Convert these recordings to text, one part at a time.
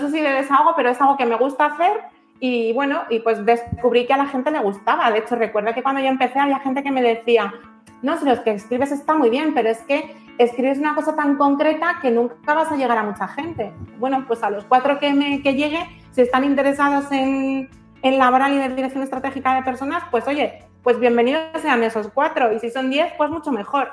sé si de desahogo, pero es algo que me gusta hacer y bueno, y pues descubrí que a la gente le gustaba. De hecho, recuerdo que cuando yo empecé había gente que me decía, no, si lo que escribes está muy bien, pero es que escribes una cosa tan concreta que nunca vas a llegar a mucha gente. Bueno, pues a los cuatro que, me, que llegue, si están interesados en, en laboral y de dirección estratégica de personas, pues oye, pues bienvenidos sean esos cuatro. Y si son diez, pues mucho mejor.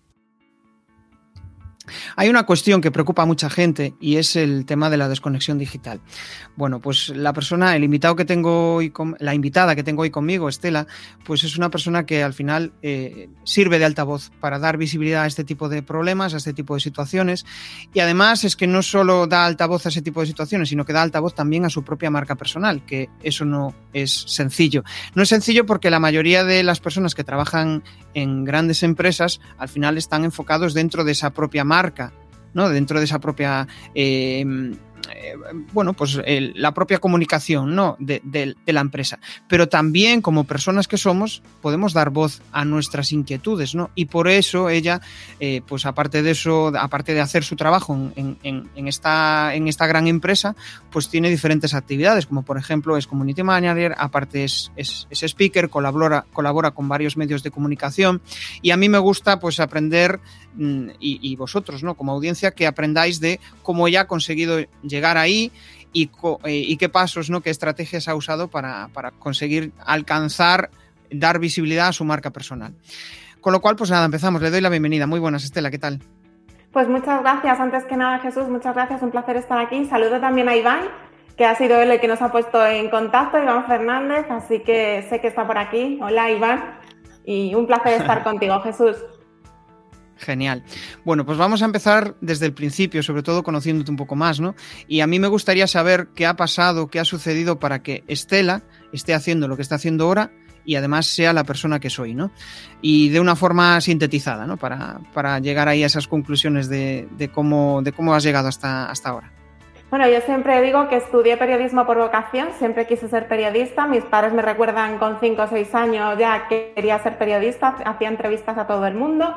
Hay una cuestión que preocupa a mucha gente y es el tema de la desconexión digital. Bueno, pues la persona, el invitado que tengo hoy, la invitada que tengo hoy conmigo, Estela, pues es una persona que al final eh, sirve de altavoz para dar visibilidad a este tipo de problemas, a este tipo de situaciones. Y además es que no solo da altavoz a ese tipo de situaciones, sino que da altavoz también a su propia marca personal, que eso no es sencillo. No es sencillo porque la mayoría de las personas que trabajan en grandes empresas al final están enfocados dentro de esa propia marca, ¿no? Dentro de esa propia eh, eh, bueno, pues la propia comunicación ¿no? de, la empresa. Pero también como personas que somos, podemos dar voz a nuestras inquietudes, ¿no? Y por eso ella, eh, pues aparte de eso, aparte de hacer su trabajo en, esta, en esta gran empresa, pues tiene diferentes actividades, como por ejemplo es community manager, aparte es, es, speaker, colabora, colabora con varios medios de comunicación y a mí me gusta pues aprender y, y vosotros, ¿no? Como audiencia, que aprendáis de cómo ella ha conseguido llegar ahí y, eh, y qué pasos, ¿no? qué estrategias ha usado para, para, conseguir alcanzar, dar visibilidad a su marca personal. Con lo cual, pues nada, empezamos. Le doy la bienvenida. Muy buenas, Estela, ¿qué tal? Pues muchas gracias. Antes que nada, Jesús, muchas gracias. Un placer estar aquí. Saludo también a Iván, que ha sido él el que nos ha puesto en contacto, Iván Fernández, así que sé que está por aquí. Hola, Iván. Y un placer estar contigo, Jesús. Genial. Bueno, pues vamos a empezar desde el principio, sobre todo conociéndote un poco más, ¿no? Y a mí me gustaría saber qué ha pasado, qué ha sucedido para que Estela esté haciendo lo que está haciendo ahora y además sea la persona que soy, ¿no? Y de una forma sintetizada, ¿no? Para, para llegar ahí a esas conclusiones de, de, cómo, de cómo has llegado hasta, hasta ahora. Bueno, yo siempre digo que estudié periodismo por vocación, siempre quise ser periodista. Mis padres me recuerdan con 5 o 6 años ya que quería ser periodista, hacía entrevistas a todo el mundo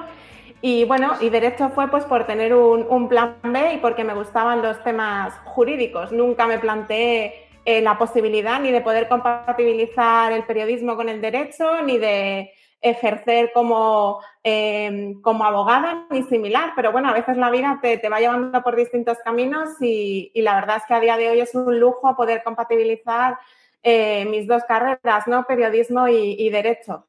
y bueno, y derecho fue pues por tener un, plan B y porque me gustaban los temas jurídicos. Nunca me planteé eh, la posibilidad ni de poder compatibilizar el periodismo con el derecho, ni de ejercer como, em, como abogada, ni similar. Pero bueno, a veces la vida te, va llevando por distintos caminos y, la verdad es que a día de hoy es un lujo poder compatibilizar eh, mis dos carreras, ¿no? Periodismo y derecho.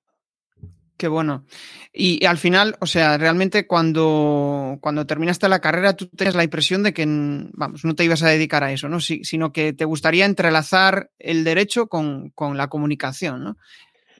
Qué bueno. Y, al final, o sea, realmente cuando, cuando terminaste la carrera, tú tenías la impresión de que, vamos, no te ibas a dedicar a eso, ¿no? sino que te gustaría entrelazar el derecho con, con la comunicación, ¿no?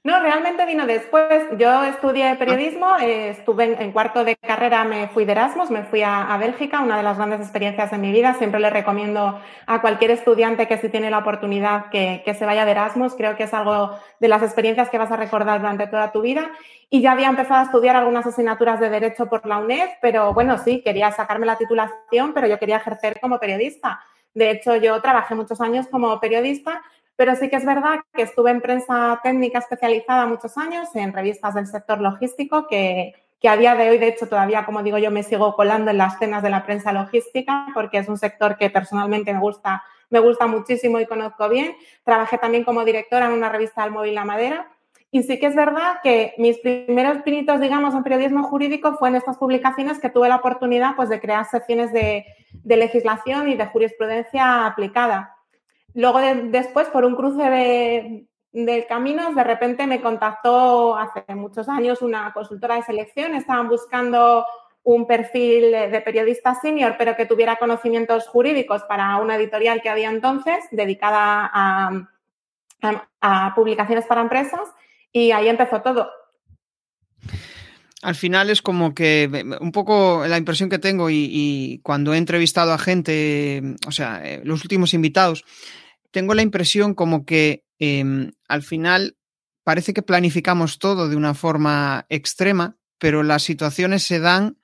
No, realmente vino después. Yo estudié ah. periodismo, eh, estuve en, cuarto de carrera, me fui de Erasmus, me fui a, Bélgica, una de las grandes experiencias de mi vida. Siempre le recomiendo a cualquier estudiante que si tiene la oportunidad que, que, se vaya de Erasmus. Creo que es algo de las experiencias que vas a recordar durante toda tu vida. Y ya había empezado a estudiar algunas asignaturas de Derecho por la UNED, pero bueno, sí, quería sacarme la titulación, pero yo quería ejercer como periodista. De hecho, yo trabajé muchos años como periodista pero sí que es verdad que estuve en prensa técnica especializada muchos años, en revistas del sector logístico, que, que a día de hoy, de hecho, todavía, como digo yo, me sigo colando en las cenas de la prensa logística, porque es un sector que personalmente me gusta, me gusta muchísimo y conozco bien. Trabajé también como directora en una revista del móvil La Madera. Y sí que es verdad que mis primeros pinitos, digamos, en periodismo jurídico fue en estas publicaciones que tuve la oportunidad pues, de crear secciones de, de legislación y de jurisprudencia aplicada. Luego, después, por un cruce de, caminos, de repente me contactó hace muchos años una consultora de selección. Estaban buscando un perfil de periodista senior, pero que tuviera conocimientos jurídicos para una editorial que había entonces dedicada a, publicaciones para empresas. Y ahí empezó todo al final es como que un poco la impresión que tengo y, y, cuando he entrevistado a gente, o sea, eh, los últimos invitados, tengo la impresión como que em, al final parece que planificamos todo de una forma extrema, pero las situaciones se dan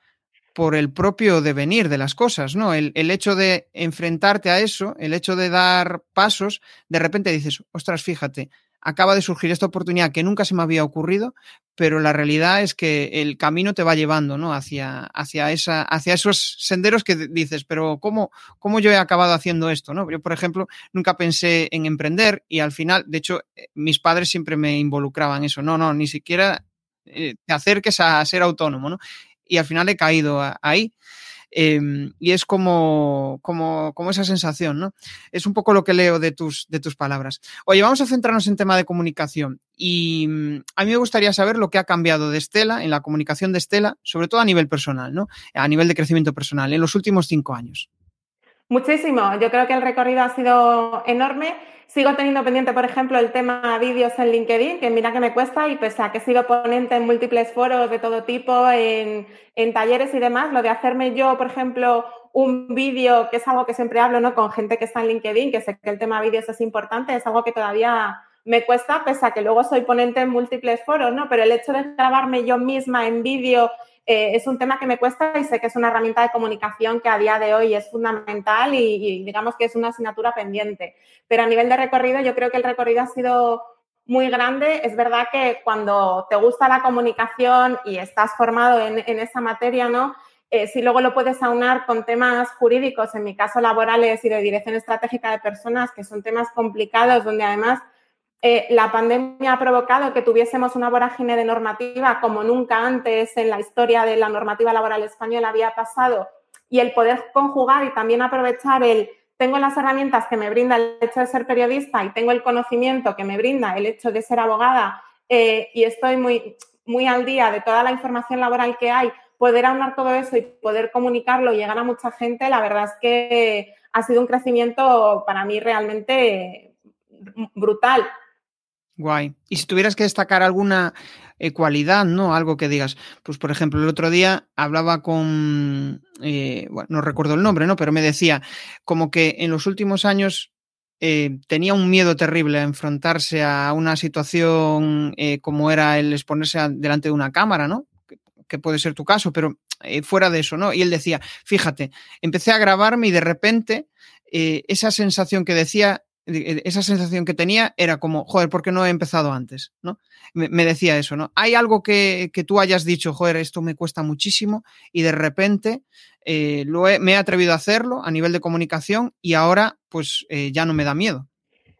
por el propio devenir de las cosas, ¿no? El, el, hecho de enfrentarte a eso, el hecho de dar pasos, de repente dices, ostras, fíjate, acaba de surgir esta oportunidad que nunca se me había ocurrido, pero la realidad es que el camino te va llevando, ¿no? Hacia, hacia, esa, hacia esos senderos que dices, pero ¿cómo, ¿cómo yo he acabado haciendo esto, ¿no? Yo, por ejemplo, nunca pensé en emprender y al final, de hecho, eh, mis padres siempre me involucraban en eso, no, no, ni siquiera eh, te acerques a ser autónomo, ¿no? Y al final he caído ahí. Eh, y es como, como, como, esa sensación, ¿no? Es un poco lo que leo de tus, de tus palabras. Oye, vamos a centrarnos en tema de comunicación. Y mm, a mí me gustaría saber lo que ha cambiado de Estela, en la comunicación de Estela, sobre todo a nivel personal, ¿no? A nivel de crecimiento personal, en los últimos cinco años. Muchísimo. Yo creo que el recorrido ha sido enorme Sigo teniendo pendiente, por ejemplo, el tema vídeos en LinkedIn, que mira que me cuesta y pese a que sigo ponente en múltiples foros de todo tipo, en, en talleres y demás, lo de hacerme yo, por ejemplo, un vídeo, que es algo que siempre hablo ¿no? con gente que está en LinkedIn, que sé que el tema vídeos es importante, es algo que todavía me cuesta, pese a que luego soy ponente en múltiples foros, ¿no? Pero el hecho de grabarme yo misma en vídeo eh, es un tema que me cuesta y sé que es una herramienta de comunicación que a día de hoy es fundamental y, digamos que es una asignatura pendiente. Pero a nivel de recorrido, yo creo que el recorrido ha sido muy grande. Es verdad que cuando te gusta la comunicación y estás formado en, en esa materia, ¿no? Eh, si luego lo puedes aunar con temas jurídicos, en mi caso laborales y de dirección estratégica de personas, que son temas complicados, donde además eh, la pandemia ha provocado que tuviésemos una vorágine de normativa como nunca antes en la historia de la normativa laboral española había pasado y el poder conjugar y también aprovechar el tengo las herramientas que me brinda el hecho de ser periodista y tengo el conocimiento que me brinda el hecho de ser abogada eh, y estoy muy, muy al día de toda la información laboral que hay, poder aunar todo eso y poder comunicarlo y llegar a mucha gente, la verdad es que ha sido un crecimiento para mí realmente brutal. Guay. Y si tuvieras que destacar alguna eh, cualidad, ¿no? Algo que digas. Pues, por ejemplo, el otro día hablaba con. Eh, bueno, no recuerdo el nombre, ¿no? Pero me decía como que en los últimos años eh, tenía un miedo terrible a enfrentarse a una situación como era el exponerse delante de una cámara, ¿no? Que, que puede ser tu caso, pero fuera de eso, ¿no? Y él decía, fíjate, empecé a grabarme y de repente esa sensación que decía esa sensación que tenía era como, joder, ¿por qué no he empezado antes? ¿no? Me, decía eso, ¿no? Hay algo que, que, tú hayas dicho, joder, esto me cuesta muchísimo y de repente eh, lo he, me he atrevido a hacerlo a nivel de comunicación y ahora pues eh, ya no me da miedo.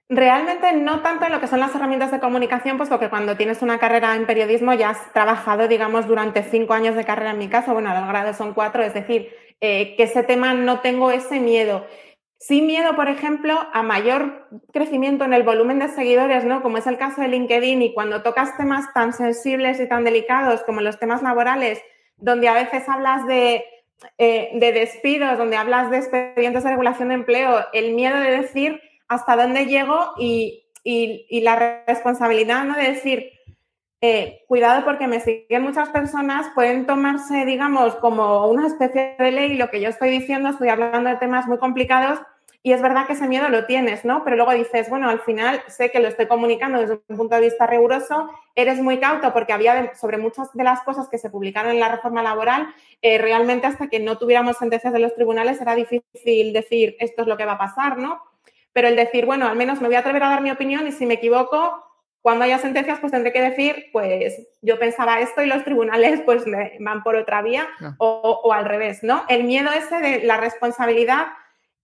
Realmente no tanto en lo que son las herramientas de comunicación, pues porque cuando tienes una carrera en periodismo ya has trabajado, digamos, durante cinco años de carrera en mi caso, bueno, los grados son cuatro, es decir, eh, que ese tema no tengo ese miedo. Sin miedo, por ejemplo, a mayor crecimiento en el volumen de seguidores, ¿no? Como es el caso de LinkedIn y cuando tocas temas tan sensibles y tan delicados como los temas laborales, donde a veces hablas de, eh, de despidos, donde hablas de expedientes de regulación de empleo, el miedo de decir hasta dónde llego y la responsabilidad, ¿no? De decir, eh, cuidado porque me siguen muchas personas, pueden tomarse, digamos, como una especie de ley lo que yo estoy diciendo, estoy hablando de temas muy complicados y es verdad que ese miedo lo tienes, ¿no? Pero luego dices, bueno, al final sé que lo estoy comunicando desde un punto de vista riguroso, eres muy cauto porque había sobre muchas de las cosas que se publicaron en la reforma laboral, eh, realmente hasta que no tuviéramos sentencias de los tribunales era difícil decir esto es lo que va a pasar, ¿no? Pero el decir, bueno, al menos me voy a atrever a dar mi opinión y si me equivoco, cuando haya sentencias, pues tendré que decir, pues yo pensaba esto y los tribunales pues van por otra vía no. o, o al revés, ¿no? El miedo ese de la responsabilidad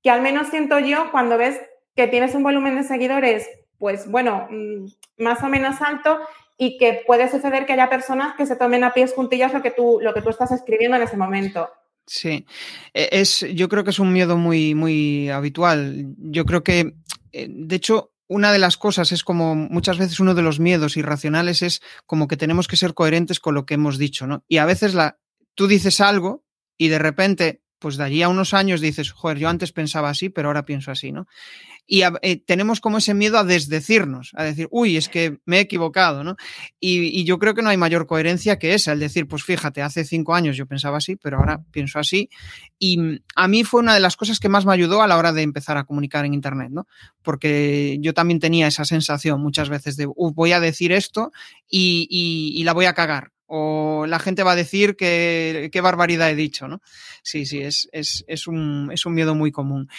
que al menos siento yo cuando ves que tienes un volumen de seguidores, pues bueno, mm, más o menos alto y que puede suceder que haya personas que se tomen a pies juntillas lo que tú, lo que tú estás escribiendo en ese momento. Sí, e, es, yo creo que es un miedo muy, muy habitual. Yo creo que, eh, de hecho, una de las cosas es como muchas veces uno de los miedos irracionales es como que tenemos que ser coherentes con lo que hemos dicho, ¿no? Y a veces la, tú dices algo y de repente pues de allí a unos años dices, joder, yo antes pensaba así, pero ahora pienso así, ¿no? Y a, eh, tenemos como ese miedo a desdecirnos, a decir, uy, es que me he equivocado, ¿no? Y, y, yo creo que no hay mayor coherencia que esa, el decir, pues fíjate, hace cinco años yo pensaba así, pero ahora pienso así. Y a mí fue una de las cosas que más me ayudó a la hora de empezar a comunicar en Internet, ¿no? Porque yo también tenía esa sensación muchas veces de, voy a decir esto y, y, y la voy a cagar o la gente va a decir que qué barbaridad he dicho, ¿no? Sí, sí, es, es, es, un, es un miedo muy común.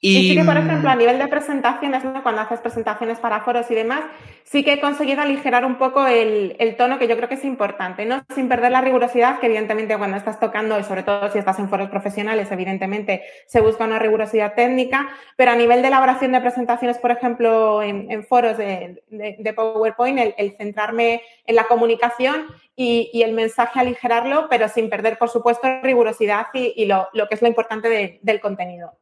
Y, sí que, por ejemplo, a nivel de presentaciones, ¿no? cuando haces presentaciones para foros y demás, sí que he conseguido aligerar un poco el, el, tono que yo creo que es importante, ¿no? Sin perder la rigurosidad, que evidentemente cuando estás tocando, y sobre todo si estás en foros profesionales, evidentemente se busca una rigurosidad técnica, pero a nivel de elaboración de presentaciones, por ejemplo, en, en foros de, de, de PowerPoint, el, el centrarme en la comunicación y, el mensaje aligerarlo, pero sin perder, por supuesto, rigurosidad y, lo, lo, que es lo importante de, del contenido.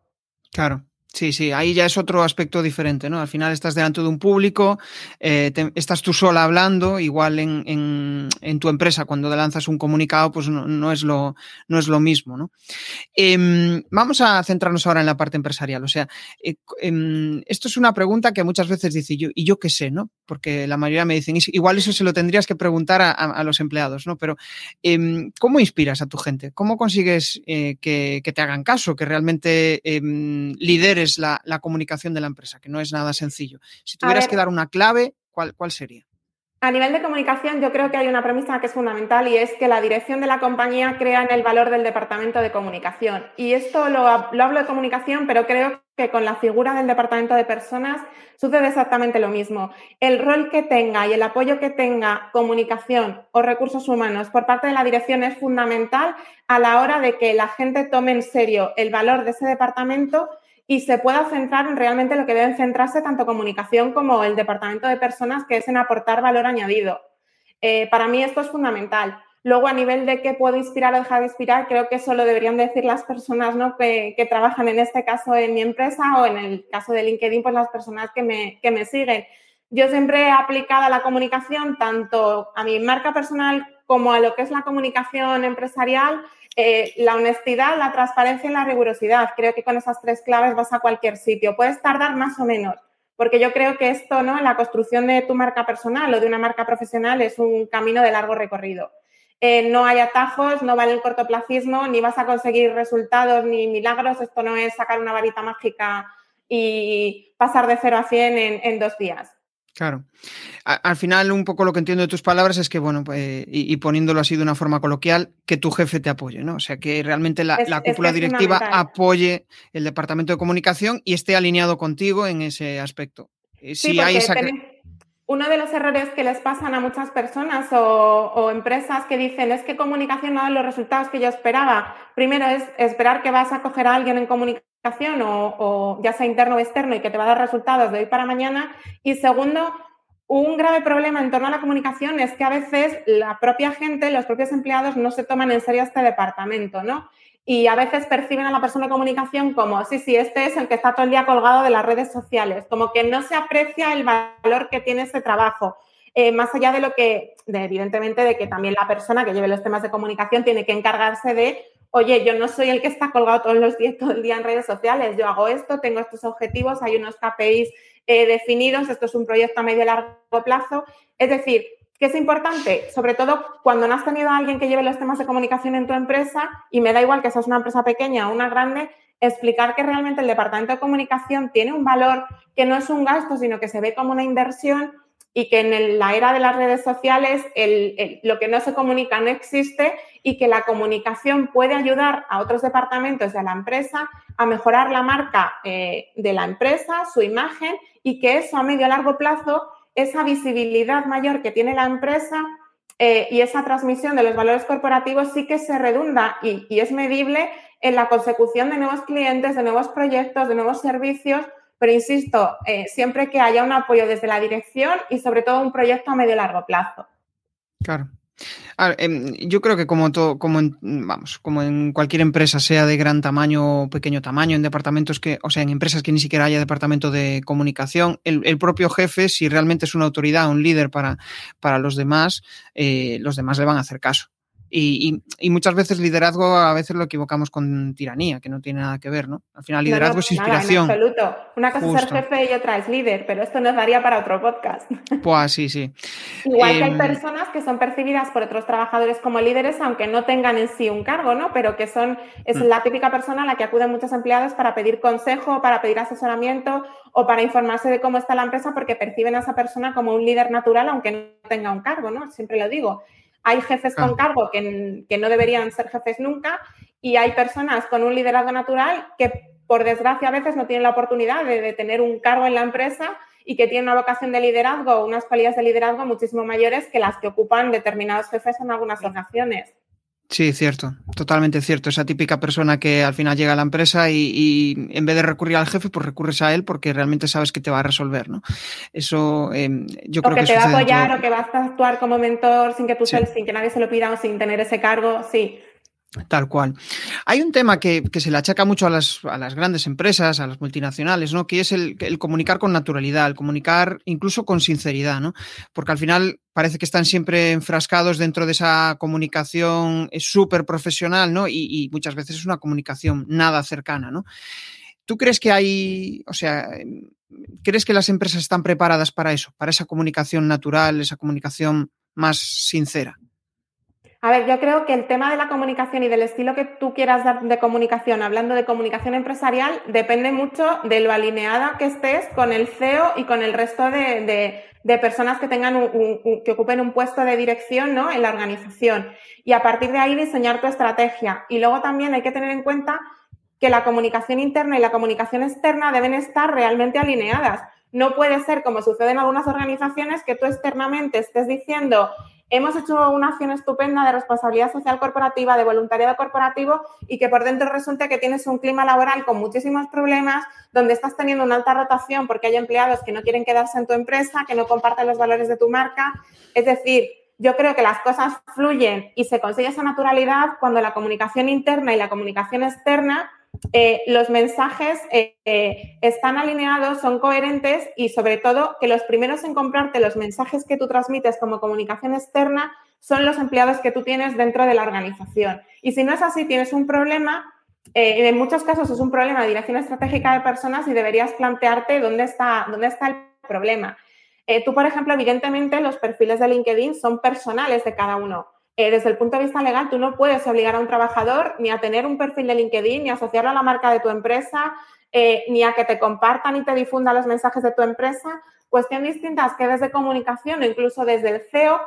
Claro, Sí, sí, ahí ya es otro aspecto diferente, ¿no? Al final estás delante de un público, eh, estás tú sola hablando, igual en, en, tu empresa cuando lanzas un comunicado, pues no, no, es, lo, no es lo mismo, ¿no? Eh, vamos a centrarnos ahora en la parte empresarial, o sea, eh, esto es una pregunta que muchas veces dice yo, y yo qué sé, ¿no? Porque la mayoría me dicen, igual eso se lo tendrías que preguntar a, a, a los empleados, ¿no? Pero, em, ¿cómo inspiras a tu gente? ¿Cómo consigues eh, que, que, te hagan caso, que realmente em, lideres la, la, comunicación de la empresa, que no es nada sencillo. Si tuvieras que dar una clave, ¿cuál, ¿cuál sería? A nivel de comunicación, yo creo que hay una premisa que es fundamental y es que la dirección de la compañía crea en el valor del departamento de comunicación. Y esto lo, lo, hablo de comunicación, pero creo que con la figura del departamento de personas sucede exactamente lo mismo. El rol que tenga y el apoyo que tenga comunicación o recursos humanos por parte de la dirección es fundamental a la hora de que la gente tome en serio el valor de ese departamento y se pueda centrar en realmente lo que deben centrarse tanto comunicación como el departamento de personas, que es en aportar valor añadido. Eh, para mí esto es fundamental. Luego, a nivel de qué puedo inspirar o dejar de inspirar, creo que eso lo deberían decir las personas ¿no? que, trabajan en este caso en mi empresa o en el caso de LinkedIn, pues las personas que me, que me siguen. Yo siempre he aplicado la comunicación tanto a mi marca personal como a lo que es la comunicación empresarial eh, la honestidad, la transparencia y la rigurosidad. Creo que con esas tres claves vas a cualquier sitio. Puedes tardar más o menos, porque yo creo que esto, ¿no? La construcción de tu marca personal o de una marca profesional es un camino de largo recorrido. Eh, no hay atajos, no vale el cortoplacismo, ni vas a conseguir resultados ni milagros. Esto no es sacar una varita mágica y pasar de 0 a 100 en, en dos días. Claro. al final, un poco lo que entiendo de tus palabras es que, bueno, pues, y, y, poniéndolo así de una forma coloquial, que tu jefe te apoye, ¿no? O sea, que realmente la, es, la cúpula directiva apoye el departamento de comunicación y esté alineado contigo en ese aspecto. Eh, sí, si hay esa... Uno de los errores que les pasan a muchas personas o, empresas que dicen es que comunicación no da los resultados que yo esperaba. Primero es esperar que vas a coger a alguien en comunicación o, ya sea interno o externo y que te va a dar resultados de hoy para mañana. Y segundo, un grave problema en torno a la comunicación es que a veces la propia gente, los propios empleados no se toman en serio este departamento, ¿no? Y a veces perciben a la persona de comunicación como, sí, sí, este es el que está todo el día colgado de las redes sociales, como que no se aprecia el valor que tiene ese trabajo. Eh, más allá de lo que, de, evidentemente, de que también la persona que lleve los temas de comunicación tiene que encargarse de oye, yo no soy el que está colgado todos los días, todo el día en redes sociales, yo hago esto, tengo estos objetivos, hay unos KPIs eh, definidos, esto es un proyecto a medio y largo plazo. Es decir, que es importante, sobre todo cuando no has tenido a alguien que lleve los temas de comunicación en tu empresa, y me da igual que seas una empresa pequeña o una grande, explicar que realmente el departamento de comunicación tiene un valor que no es un gasto, sino que se ve como una inversión y que en la era de las redes sociales el, lo que no se comunica no existe y que la comunicación puede ayudar a otros departamentos de la empresa a mejorar la marca eh, de la empresa, su imagen y que eso a medio y largo plazo, esa visibilidad mayor que tiene la empresa eh, y esa transmisión de los valores corporativos sí que se redunda y, es medible en la consecución de nuevos clientes, de nuevos proyectos, de nuevos servicios pero insisto, eh, siempre que haya un apoyo desde la dirección y sobre todo un proyecto a medio y largo plazo. Claro. Ver, eh, yo creo que como todo, como en, vamos, como en cualquier empresa, sea de gran tamaño o pequeño tamaño, en departamentos que, o sea, en empresas que ni siquiera haya departamento de comunicación, el, el propio jefe, si realmente es una autoridad, un líder para, para los demás, eh, los demás le van a hacer caso. Y, y, y, muchas veces liderazgo a veces lo equivocamos con tiranía, que no tiene nada que ver, ¿no? Al final liderazgo no, no, es inspiración. Nada, en absoluto. Una cosa Justo. es ser jefe y otra es líder, pero esto nos daría para otro podcast. Pues sí, sí. Igual eh, que hay em, personas que son percibidas por otros trabajadores como líderes, aunque no tengan en sí un cargo, ¿no? Pero que son, es mm. la típica persona a la que acuden muchos empleados para pedir consejo, para pedir asesoramiento o para informarse de cómo está la empresa porque perciben a esa persona como un líder natural, aunque no tenga un cargo, ¿no? Siempre lo digo. Hay jefes con cargo que, que no deberían ser jefes nunca y hay personas con un liderazgo natural que, por desgracia, a veces no tienen la oportunidad de, tener un cargo en la empresa y que tienen una vocación de liderazgo o unas cualidades de liderazgo muchísimo mayores que las que ocupan determinados jefes en algunas ocasiones. Sí, cierto, totalmente cierto. Esa típica persona que al final llega a la empresa y, en vez de recurrir al jefe, pues recurres a él porque realmente sabes que te va a resolver, ¿no? Eso em, yo creo que, que te va a apoyar o que vas a actuar como mentor sin que tú sin que nadie se lo pida o sin tener ese cargo, sí. Tal cual. Hay un tema que, se le achaca mucho a las, grandes empresas, a las multinacionales, ¿no? Que es el, comunicar con naturalidad, el comunicar incluso con sinceridad, ¿no? Porque al final parece que están siempre enfrascados dentro de esa comunicación súper profesional, ¿no? Y, y, muchas veces es una comunicación nada cercana, ¿no? ¿Tú crees que hay, o sea, crees que las empresas están preparadas para eso, para esa comunicación natural, esa comunicación más sincera? A ver, yo creo que el tema de la comunicación y del estilo que tú quieras dar de comunicación, hablando de comunicación empresarial, depende mucho de lo alineada que estés con el CEO y con el resto de, personas que tengan que ocupen un puesto de dirección ¿no? en la organización. Y a partir de ahí diseñar tu estrategia. Y luego también hay que tener en cuenta que la comunicación interna y la comunicación externa deben estar realmente alineadas. No puede ser, como sucede en algunas organizaciones, que tú externamente estés diciendo hemos hecho una acción estupenda de responsabilidad social corporativa, de voluntariado corporativo y que por dentro resulta que tienes un clima laboral con muchísimos problemas, donde estás teniendo una alta rotación porque hay empleados que no quieren quedarse en tu empresa, que no comparten los valores de tu marca. Es decir, yo creo que las cosas fluyen y se consigue esa naturalidad cuando la comunicación interna y la comunicación externa eh, los mensajes eh, eh, están alineados, son coherentes y sobre todo que los primeros en comprarte los mensajes que tú transmites como comunicación externa son los empleados que tú tienes dentro de la organización. Y si no es así, tienes un problema. en muchos casos es un problema de dirección estratégica de personas y deberías plantearte dónde está, dónde está el problema. tú, por ejemplo, evidentemente los perfiles de LinkedIn son personales de cada uno. Eh, desde el punto de vista legal, tú no puedes obligar a un trabajador ni a tener un perfil de LinkedIn, ni a asociarlo a la marca de tu empresa, eh, ni a que te compartan y te difundan los mensajes de tu empresa. Cuestión distinta es que desde comunicación o incluso desde el CEO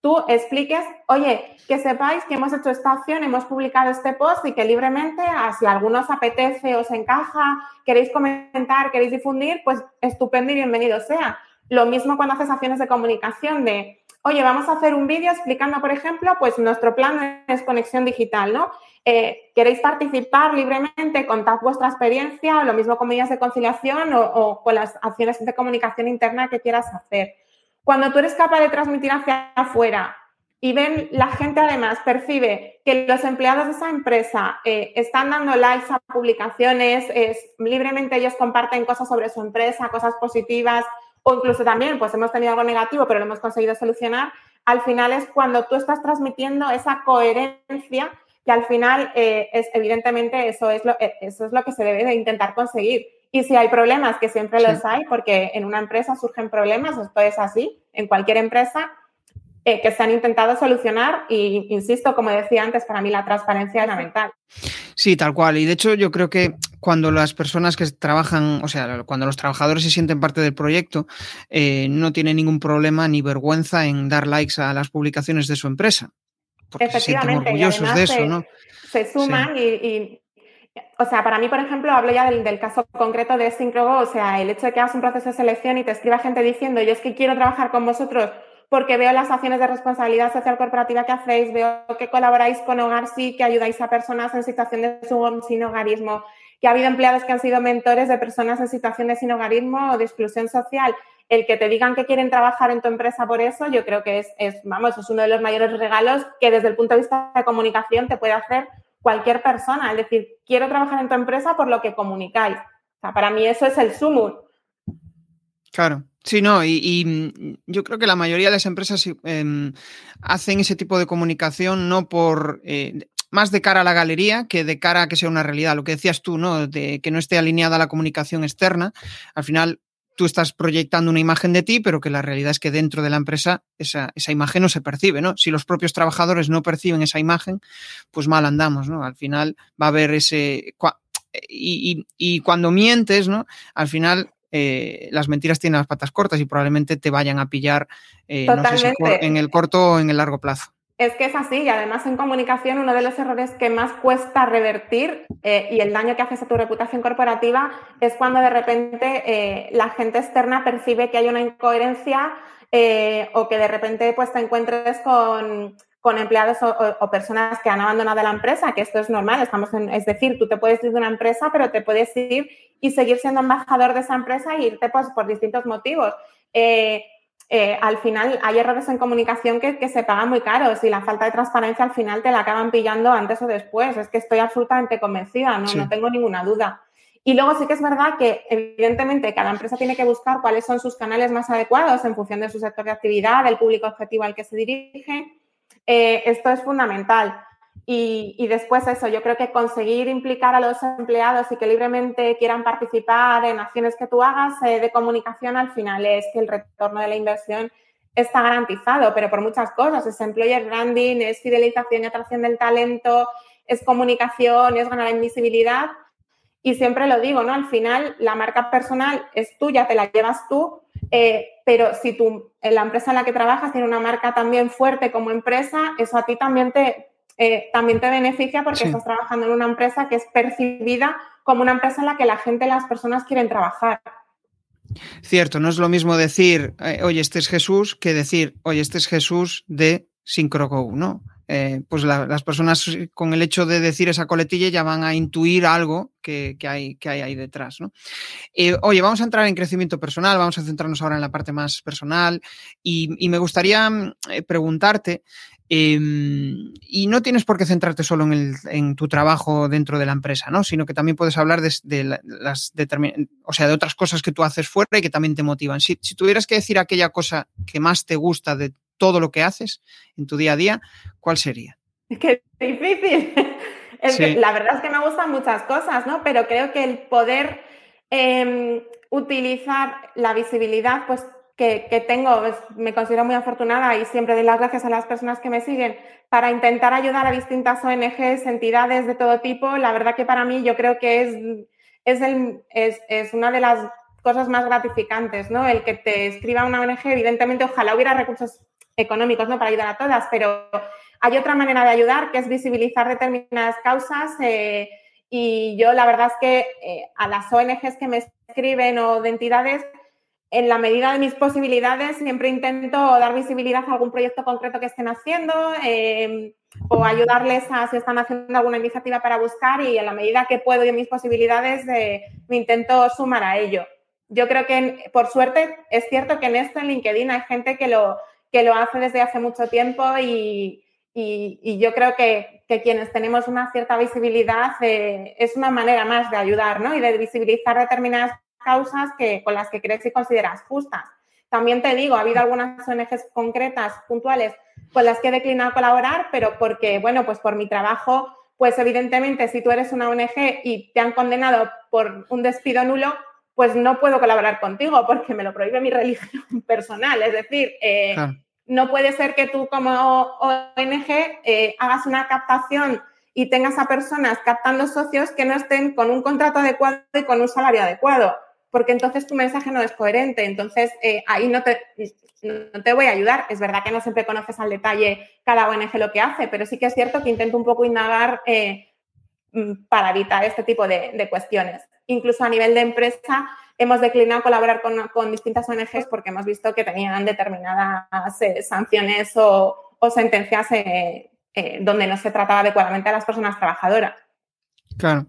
tú expliques, oye, que sepáis que hemos hecho esta acción, hemos publicado este post y que libremente, ah, si a algunos apetece, os encaja, queréis comentar, queréis difundir, pues estupendo y bienvenido sea. Lo mismo cuando haces acciones de comunicación de oye, vamos a hacer un vídeo explicando, por ejemplo, pues nuestro plan de desconexión digital, ¿no? Eh, ¿Queréis participar libremente? Contad vuestra experiencia, lo mismo con medidas de conciliación o, con las acciones de comunicación interna que quieras hacer. Cuando tú eres capaz de transmitir hacia afuera y ven, la gente además percibe que los empleados de esa empresa eh, están dando likes a publicaciones, libremente ellos comparten cosas sobre su empresa, cosas positivas, o incluso también, pues hemos tenido algo negativo, pero lo hemos conseguido solucionar, al final es cuando tú estás transmitiendo esa coherencia que al final eh, es evidentemente eso es, lo, eh, eso es lo que se debe de intentar conseguir. Y si hay problemas, que siempre los hay, porque en una empresa surgen problemas, esto es así, en cualquier empresa, eh, que se han intentado solucionar y, insisto, como decía antes, para mí la transparencia es fundamental. Sí, tal cual. Y de hecho yo creo que cuando las personas que trabajan, o sea, cuando los trabajadores se sienten parte del proyecto, eh, no tienen ningún problema ni vergüenza en dar likes a las publicaciones de su empresa. Porque se sienten orgullosos de eso, ¿no? Se suman y, o sea, para mí, por ejemplo, hablo ya del, caso concreto de Syncrogo, o sea, el hecho de que hagas un proceso de selección y te escriba gente diciendo, yo es que quiero trabajar con vosotros porque veo las acciones de responsabilidad social corporativa que hacéis, veo que colaboráis con Hogar Sí, que ayudáis a personas en situación de sin hogarismo, que ha habido empleados que han sido mentores de personas en situación de sin hogarismo o de exclusión social. El que te digan que quieren trabajar en tu empresa por eso, yo creo que es, vamos, es uno de los mayores regalos que desde el punto de vista de comunicación te puede hacer cualquier persona. Es decir, quiero trabajar en tu empresa por lo que comunicáis. O sea, para mí eso es el sumo. Claro, Sí, no, y, mm, yo creo que la mayoría de las empresas em, hacen ese tipo de comunicación no por eh, más de cara a la galería que de cara a que sea una realidad. Lo que decías tú, ¿no? De que no esté alineada la comunicación externa. Al final, tú estás proyectando una imagen de ti, pero que la realidad es que dentro de la empresa esa, esa, imagen no se percibe, ¿no? Si los propios trabajadores no perciben esa imagen, pues mal andamos, ¿no? Al final va a haber ese... Y, y, y cuando mientes, ¿no? Al final eh, las mentiras tienen las patas cortas y probablemente te vayan a pillar eh, en el corto o en el largo plazo. Es que es así y además en comunicación uno de los errores que más cuesta revertir eh, y el daño que haces a tu reputación corporativa es cuando de repente eh, la gente externa percibe que hay una incoherencia eh, o que de repente pues te encuentres con, empleados o, personas que han abandonado la empresa, que esto es normal, estamos es decir, tú te puedes ir de una empresa, pero te puedes ir y seguir siendo embajador de esa empresa e irte pues, por distintos motivos. Eh, al final hay errores en comunicación que, se pagan muy caros y la falta de transparencia al final te la acaban pillando antes o después. Es que estoy absolutamente convencida, no, no tengo ninguna duda. Y luego sí que es verdad que evidentemente cada empresa tiene que buscar cuáles son sus canales más adecuados en función de su sector de actividad, del público objetivo al que se dirige. Eh, esto es fundamental. Y, después eso, yo creo que conseguir implicar a los empleados y que libremente quieran participar en acciones que tú hagas eh, de comunicación al final es que el retorno de la inversión está garantizado, pero por muchas cosas. Es employer branding, es fidelización y atracción del talento, es comunicación, es ganar en visibilidad. Y siempre lo digo, ¿no? Al final la marca personal es tuya, te la llevas tú, eh, pero si tú, en la empresa en la que trabajas tiene una marca también fuerte como empresa, eso a ti también te, eh, también te beneficia porque estás trabajando en una empresa que es percibida como una empresa en la que la gente, las personas quieren trabajar. Cierto, no es lo mismo decir, eh, oye, este es Jesús, que decir, oye, este es Jesús de Syncrogo, ¿no? Eh, pues las personas con el hecho de decir esa coletilla ya van a intuir algo que, hay, ahí detrás. ¿no? oye, vamos a entrar en crecimiento personal, vamos a centrarnos ahora en la parte más personal y me gustaría mm, preguntarte Em, y no tienes por qué centrarte solo en, tu trabajo dentro de la empresa, ¿no? Sino que también puedes hablar de, o sea, de otras cosas que tú haces fuera y que también te motivan. Si, tuvieras que decir aquella cosa que más te gusta de todo lo que haces en tu día a día, ¿cuál sería? Qué difícil. la verdad es que me gustan muchas cosas, ¿no? Pero creo que el poder em, utilizar la visibilidad, pues que, tengo, me considero muy afortunada y siempre doy las gracias a las personas que me siguen para intentar ayudar a distintas ONGs, entidades de todo tipo. La verdad que para mí yo creo que es, es, el, es, es una de las cosas más gratificantes, ¿no? El que te escriba una ONG, evidentemente ojalá hubiera recursos económicos, ¿no? Para ayudar a todas, pero hay otra manera de ayudar que es visibilizar determinadas causas eh, y yo la verdad es que eh, a las ONGs que me escriben o de entidades en la medida de mis posibilidades, siempre intento dar visibilidad a algún proyecto concreto que estén haciendo em, o ayudarles a si están haciendo alguna iniciativa para buscar y en la medida que puedo y en mis posibilidades me intento sumar a ello. Yo creo que, por suerte, es cierto que en esto, en LinkedIn, hay gente que lo, que lo hace desde hace mucho tiempo y, yo creo que, quienes tenemos una cierta visibilidad eh, es una manera más de ayudar ¿no? y de visibilizar determinadas causas que, con las que crees y consideras justas. También te digo, ha habido algunas ONGs concretas, puntuales, con las que he declinado colaborar, pero porque, bueno, pues por mi trabajo, pues evidentemente si tú eres una ONG y te han condenado por un despido nulo, pues no puedo colaborar contigo porque me lo prohíbe mi religión personal. Es decir, eh, no puede ser que tú como ONG eh, hagas una captación y tengas a personas captando socios que no estén con un contrato adecuado y con un salario adecuado porque entonces tu mensaje no es coherente. Entonces, eh, ahí no te, no te voy a ayudar. Es verdad que no siempre conoces al detalle cada ONG lo que hace, pero sí que es cierto que intento un poco indagar eh, mm, para evitar este tipo de, cuestiones. Incluso a nivel de empresa, hemos declinado colaborar con, distintas ONGs porque hemos visto que tenían determinadas eh, sanciones o, o sentencias donde no se trataba adecuadamente a las personas trabajadoras. Claro.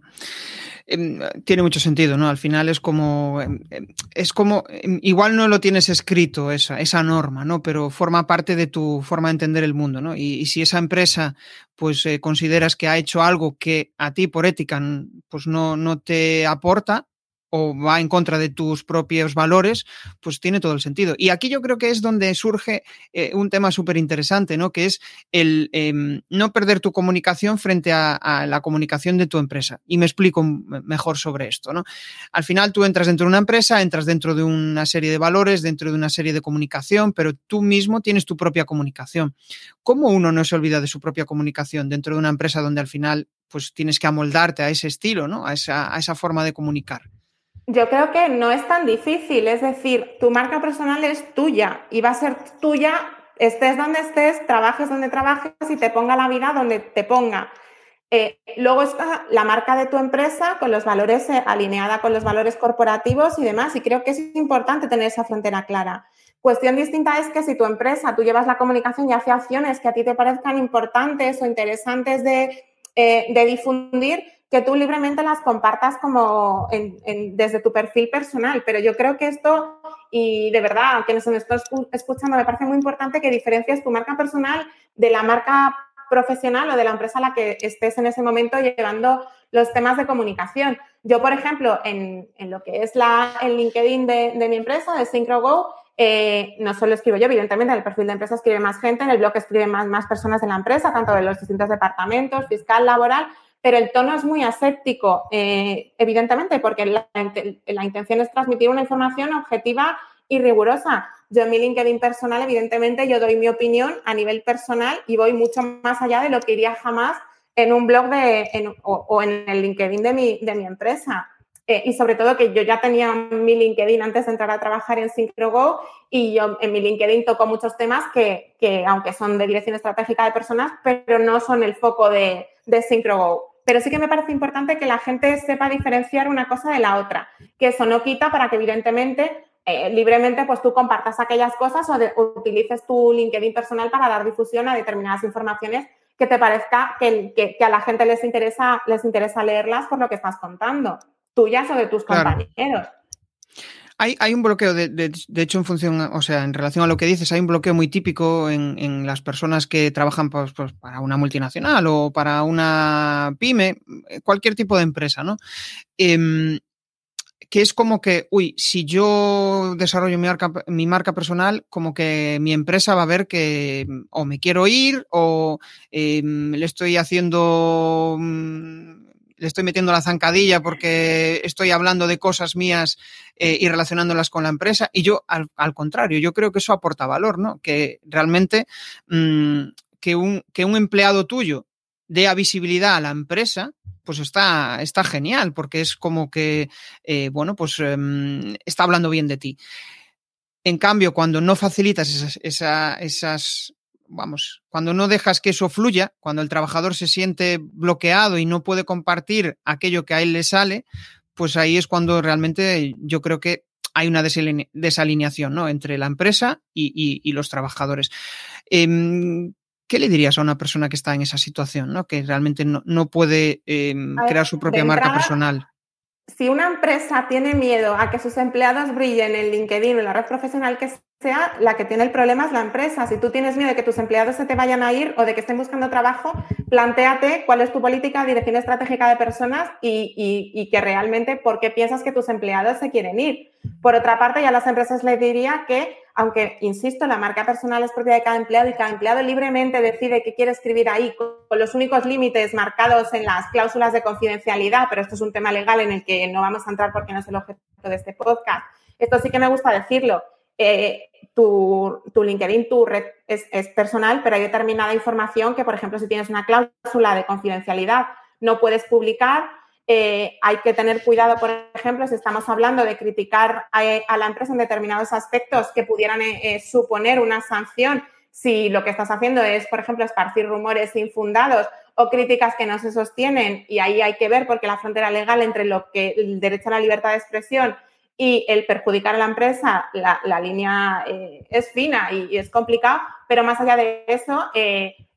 Em, tiene mucho sentido, ¿no? Al final es como, em, em, es como, igual no lo tienes escrito esa, esa norma, ¿no? Pero forma parte de tu forma de entender el mundo, ¿no? Y, si esa empresa, pues eh, consideras que ha hecho algo que a ti por ética, pues no, no te aporta, o va en contra de tus propios valores, pues tiene todo el sentido. Y aquí yo creo que es donde surge eh, un tema súper interesante, ¿no? Que es el em, no perder tu comunicación frente a, la comunicación de tu empresa. Y me explico mejor sobre esto, ¿no? Al final tú entras dentro de una empresa, entras dentro de una serie de valores, dentro de una serie de comunicación, pero tú mismo tienes tu propia comunicación. ¿Cómo uno no se olvida de su propia comunicación dentro de una empresa donde al final pues tienes que amoldarte a ese estilo, ¿no? A esa, a esa forma de comunicar. Yo creo que no es tan difícil, es decir, tu marca personal es tuya y va a ser tuya estés donde estés, trabajes donde trabajes y te ponga la vida donde te ponga. Eh, luego está la marca de tu empresa con los valores eh, alineada con los valores corporativos y demás. Y creo que es importante tener esa frontera clara. Cuestión distinta es que si tu empresa, tú llevas la comunicación y hace acciones que a ti te parezcan importantes o interesantes de, eh, difundir, que tú libremente las compartas como desde tu perfil personal. Pero yo creo que esto, y de verdad, aunque nos estás escuchando, me parece muy importante que diferencies tu marca personal de la marca profesional o de la empresa a la que estés en ese momento llevando los temas de comunicación. Yo, por ejemplo, en, lo que es la, el LinkedIn de, mi empresa, de SyncroGo, eh, no solo escribo yo, evidentemente, en el perfil de empresa escribe más gente, en el blog escriben más, más personas de la empresa, tanto de los distintos departamentos, fiscal, laboral, pero el tono es muy aséptico, eh, evidentemente, porque la, intención es transmitir una información objetiva y rigurosa. Yo en mi LinkedIn personal, evidentemente, yo doy mi opinión a nivel personal y voy mucho más allá de lo que iría jamás en un blog de, o, en el LinkedIn de mi, de mi empresa. Eh, y sobre todo que yo ya tenía mi LinkedIn antes de entrar a trabajar en SyncroGo y yo en mi LinkedIn toco muchos temas que, que aunque son de dirección estratégica de personas, pero no son el foco de, de SyncroGo. Pero sí que me parece importante que la gente sepa diferenciar una cosa de la otra, que eso no quita para que evidentemente eh, libremente pues tú compartas aquellas cosas o, utilices tu LinkedIn personal para dar difusión a determinadas informaciones que te parezca que, a la gente les interesa, les interesa leerlas por lo que estás contando, tuyas o de tus compañeros. Hay, hay, un bloqueo, de, de, hecho, en función, o sea, en relación a lo que dices, hay un bloqueo muy típico en, en las personas que trabajan pues, pues, para una multinacional o para una pyme, cualquier tipo de empresa, ¿no? Em, que es como que, uy, si yo desarrollo mi marca, mi marca personal, como que mi empresa va a ver que o me quiero ir o em, le estoy haciendo, mm, le estoy metiendo la zancadilla porque estoy hablando de cosas mías eh, y relacionándolas con la empresa. Y yo, al, contrario, yo creo que eso aporta valor, ¿no? Que realmente mm, que, un, que un empleado tuyo dé visibilidad a la empresa, pues está, está genial, porque es como que, eh, bueno, pues em, está hablando bien de ti. En cambio, cuando no facilitas esas, esas, vamos, cuando no dejas que eso fluya, cuando el trabajador se siente bloqueado y no puede compartir aquello que a él le sale, pues ahí es cuando realmente yo creo que hay una desalineación ¿no? entre la empresa y, los trabajadores. Em, ¿Qué le dirías a una persona que está en esa situación, ¿no? que realmente no, puede em, crear su propia marca personal? Si una empresa tiene miedo a que sus empleados brillen en LinkedIn o en la red profesional que sea, la que tiene el problema es la empresa. Si tú tienes miedo de que tus empleados se te vayan a ir o de que estén buscando trabajo, planteate cuál es tu política dirección estratégica de personas y, y que realmente por qué piensas que tus empleados se quieren ir. Por otra parte, ya las empresas les diría que aunque, insisto, la marca personal es propia de cada empleado y cada empleado libremente decide qué quiere escribir ahí con los únicos límites marcados en las cláusulas de confidencialidad, pero esto es un tema legal en el que no vamos a entrar porque no es el objeto de este podcast. Esto sí que me gusta decirlo. Eh, tu, LinkedIn, tu red es, es personal, pero hay determinada información que, por ejemplo, si tienes una cláusula de confidencialidad, no puedes publicar eh, hay que tener cuidado, por ejemplo, si estamos hablando de criticar a, la empresa en determinados aspectos que pudieran eh, eh, suponer una sanción si lo que estás haciendo es, por ejemplo, esparcir rumores infundados o críticas que no se sostienen. Y ahí hay que ver porque la frontera legal entre lo que el derecho a la libertad de expresión y el perjudicar a la empresa, la, línea es fina y, es complicado, pero más allá de eso,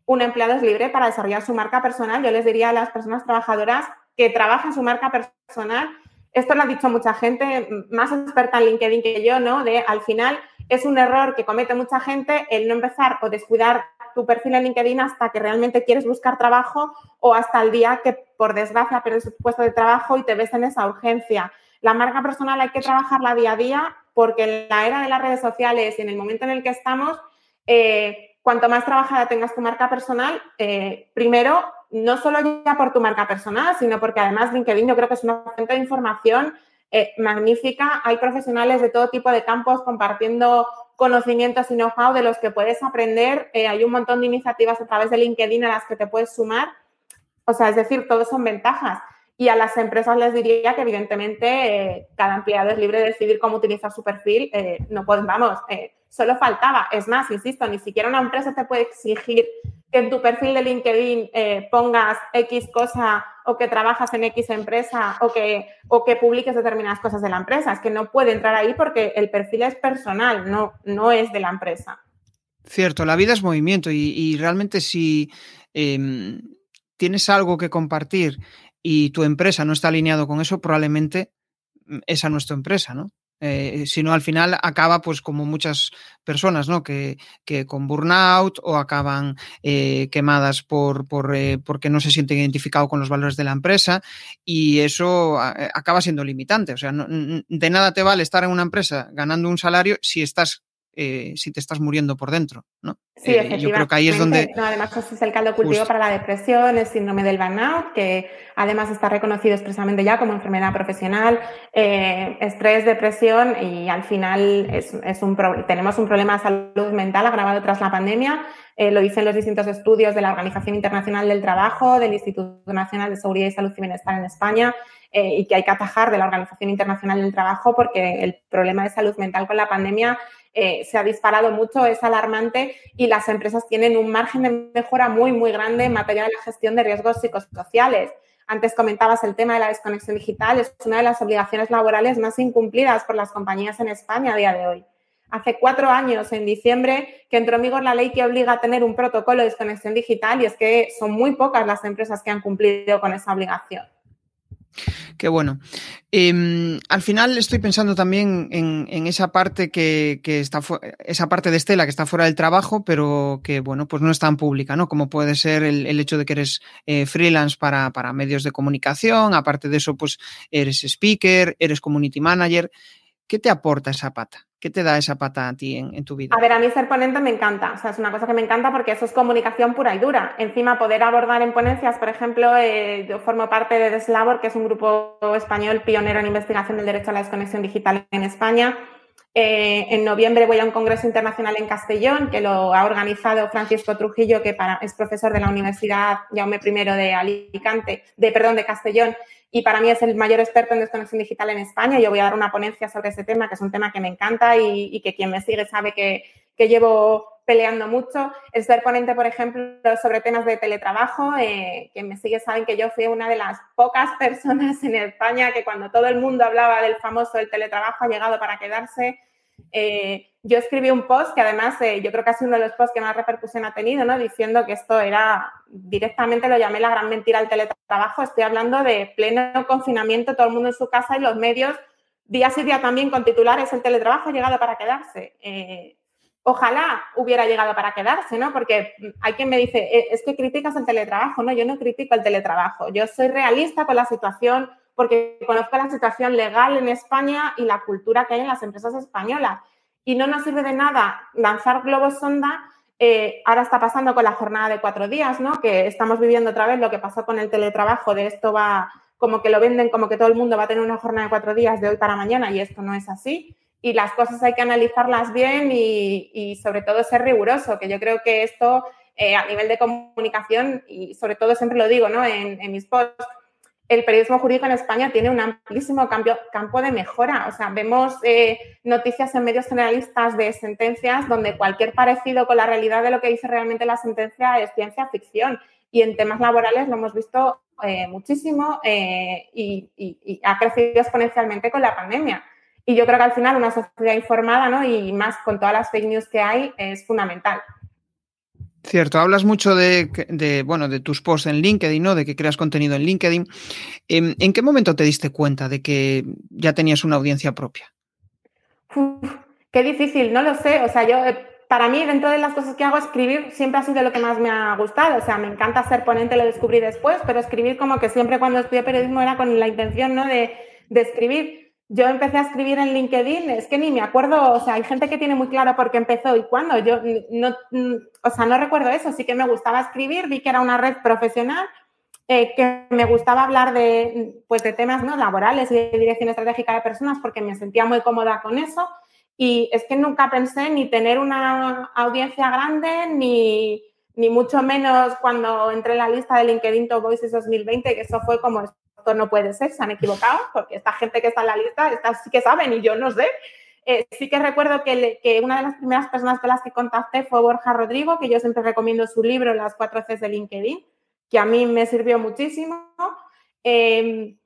un empleado es libre para desarrollar su marca personal. Yo les diría a las personas trabajadoras que trabaja en su marca personal. Esto lo ha dicho mucha gente, más experta en LinkedIn que yo, ¿no? De al final es un error que comete mucha gente el no empezar o descuidar tu perfil en LinkedIn hasta que realmente quieres buscar trabajo o hasta el día que por desgracia pierdes tu puesto de trabajo y te ves en esa urgencia. La marca personal hay que trabajarla día a día porque en la era de las redes sociales y en el momento en el que estamos, eh, cuanto más trabajada tengas tu marca personal, eh, primero no solo ya por tu marca personal, sino porque además LinkedIn yo creo que es una fuente de información eh, magnífica. Hay profesionales de todo tipo de campos compartiendo conocimientos y know-how de los que puedes aprender. Eh, hay un montón de iniciativas a través de LinkedIn a las que te puedes sumar. O sea, es decir, todos son ventajas. Y a las empresas les diría que evidentemente eh, cada empleado es libre de decidir cómo utilizar su perfil. no podemos, vamos, solo faltaba. Es más, insisto, ni siquiera una empresa te puede exigir que en tu perfil de LinkedIn eh, pongas X cosa o que trabajas en X empresa o que, o que publiques determinadas cosas de la empresa. Es que no puede entrar ahí porque el perfil es personal, no, no es de la empresa. Cierto, la vida es movimiento y, realmente si em, tienes algo que compartir y tu empresa no está alineado con eso, probablemente mm, esa no es tu empresa, ¿no? Eh, sino al final acaba pues como muchas personas, ¿no? Que, que con burnout o acaban eh, quemadas por, por eh, porque no se sienten identificados con los valores de la empresa y eso acaba siendo limitante. O sea, de nada te vale estar en una empresa ganando un salario si estás eh, si te estás muriendo por dentro, ¿no? Sí, eh, yo creo que ahí es donde... además, eso es el caldo cultivo para la depresión, el síndrome del burnout, que además está reconocido expresamente ya como enfermedad profesional, eh, estrés, depresión y al final es, un tenemos un problema de salud mental agravado tras la pandemia. lo dicen los distintos estudios de la Organización Internacional del Trabajo, del Instituto Nacional de Seguridad y Salud y Bienestar en España, y que hay que atajar de la Organización Internacional del Trabajo porque el problema de salud mental con la pandemia eh, se ha disparado mucho, es alarmante y las empresas tienen un margen de mejora muy, muy grande en materia de la gestión de riesgos psicosociales. Antes comentabas el tema de la desconexión digital, es una de las obligaciones laborales más incumplidas por las compañías en España a día de hoy. Hace cuatro años, en diciembre, que entró en vigor la ley que obliga a tener un protocolo de desconexión digital y es que son muy pocas las empresas que han cumplido con esa obligación. Qué bueno. Em, al final estoy pensando también en, esa parte que, está esa parte de Estela que está fuera del trabajo, pero que bueno, pues no es tan pública, ¿no? Como puede ser el, hecho de que eres eh, freelance para, para, medios de comunicación, aparte de eso, pues eres speaker, eres community manager. ¿Qué te aporta esa pata? ¿Qué te da esa pata a ti en, tu vida? A ver, a mí ser ponente me encanta. O sea, es una cosa que me encanta porque eso es comunicación pura y dura. Encima, poder abordar en ponencias, por ejemplo, eh, yo formo parte de Deslabor, que es un grupo español pionero en investigación del derecho a la desconexión digital en España. Eh, en noviembre voy a un congreso internacional en Castellón, que lo ha organizado Francisco Trujillo, que es profesor de la Universidad Jaume I de Alicante, de, perdón, de Castellón, y para mí es el mayor experto en desconexión digital en España. Yo voy a dar una ponencia sobre ese tema, que es un tema que me encanta y, que quien me sigue sabe que, llevo peleando mucho. El ser ponente, por ejemplo, sobre temas de teletrabajo, eh, quien me sigue saben que yo fui una de las pocas personas en España que cuando todo el mundo hablaba del famoso el teletrabajo ha llegado para quedarse. Eh, yo escribí un post que además eh, yo creo que ha sido uno de los posts que más repercusión ha tenido, ¿no? Diciendo que esto era, directamente lo llamé la gran mentira del teletrabajo. Estoy hablando de pleno confinamiento, todo el mundo en su casa y los medios día sí día también con titulares, el teletrabajo ha llegado para quedarse. Eh, ojalá hubiera llegado para quedarse, ¿no? Porque hay quien me dice, eh, es que criticas el teletrabajo, ¿no? Yo no critico el teletrabajo, yo soy realista con la situación porque conozco la situación legal en España y la cultura que hay en las empresas españolas y no nos sirve de nada lanzar globos sonda. Eh, ahora está pasando con la jornada de cuatro días, ¿no? Que estamos viviendo otra vez lo que pasó con el teletrabajo, de esto va como que lo venden como que todo el mundo va a tener una jornada de cuatro días de hoy para mañana y esto no es así. Y las cosas hay que analizarlas bien y, sobre todo ser riguroso, que yo creo que esto eh, a nivel de comunicación y sobre todo siempre lo digo, ¿no? En, en mis posts, el periodismo jurídico en España tiene un amplísimo campo de mejora. O sea, vemos eh, noticias en medios generalistas de sentencias donde cualquier parecido con la realidad de lo que dice realmente la sentencia es ciencia ficción. Y en temas laborales lo hemos visto eh, muchísimo eh, y, ha crecido exponencialmente con la pandemia. Y yo creo que al final una sociedad informada ¿no? y más con todas las fake news que hay es fundamental. Cierto, hablas mucho de, bueno, de tus posts en LinkedIn, ¿no? De que creas contenido en LinkedIn. Em, ¿En, qué momento te diste cuenta de que ya tenías una audiencia propia? qué difícil, no lo sé. O sea, yo, eh, para mí, dentro de las cosas que hago, escribir siempre ha sido lo que más me ha gustado. O sea, me encanta ser ponente, lo descubrí después, pero escribir como que siempre cuando estudié periodismo era con la intención, ¿no? De, de escribir yo empecé a escribir en LinkedIn, es que ni me acuerdo, o sea, hay gente que tiene muy claro por qué empezó y cuándo. Yo no, o sea, no recuerdo eso, sí que me gustaba escribir, vi que era una red profesional, eh, que me gustaba hablar de, pues, de temas ¿no? laborales y de dirección estratégica de personas porque me sentía muy cómoda con eso. Y es que nunca pensé ni tener una audiencia grande, ni, ni mucho menos cuando entré en la lista de LinkedIn Top Voices 2020, que eso fue como esto no puede ser, se han equivocado, porque esta gente que está en la lista, esta sí que saben y yo no sé. Eh, sí que recuerdo que, que, una de las primeras personas con las que contacté fue Borja Rodrigo, que yo siempre recomiendo su libro, Las cuatro Cs de LinkedIn, que a mí me sirvió muchísimo. Em,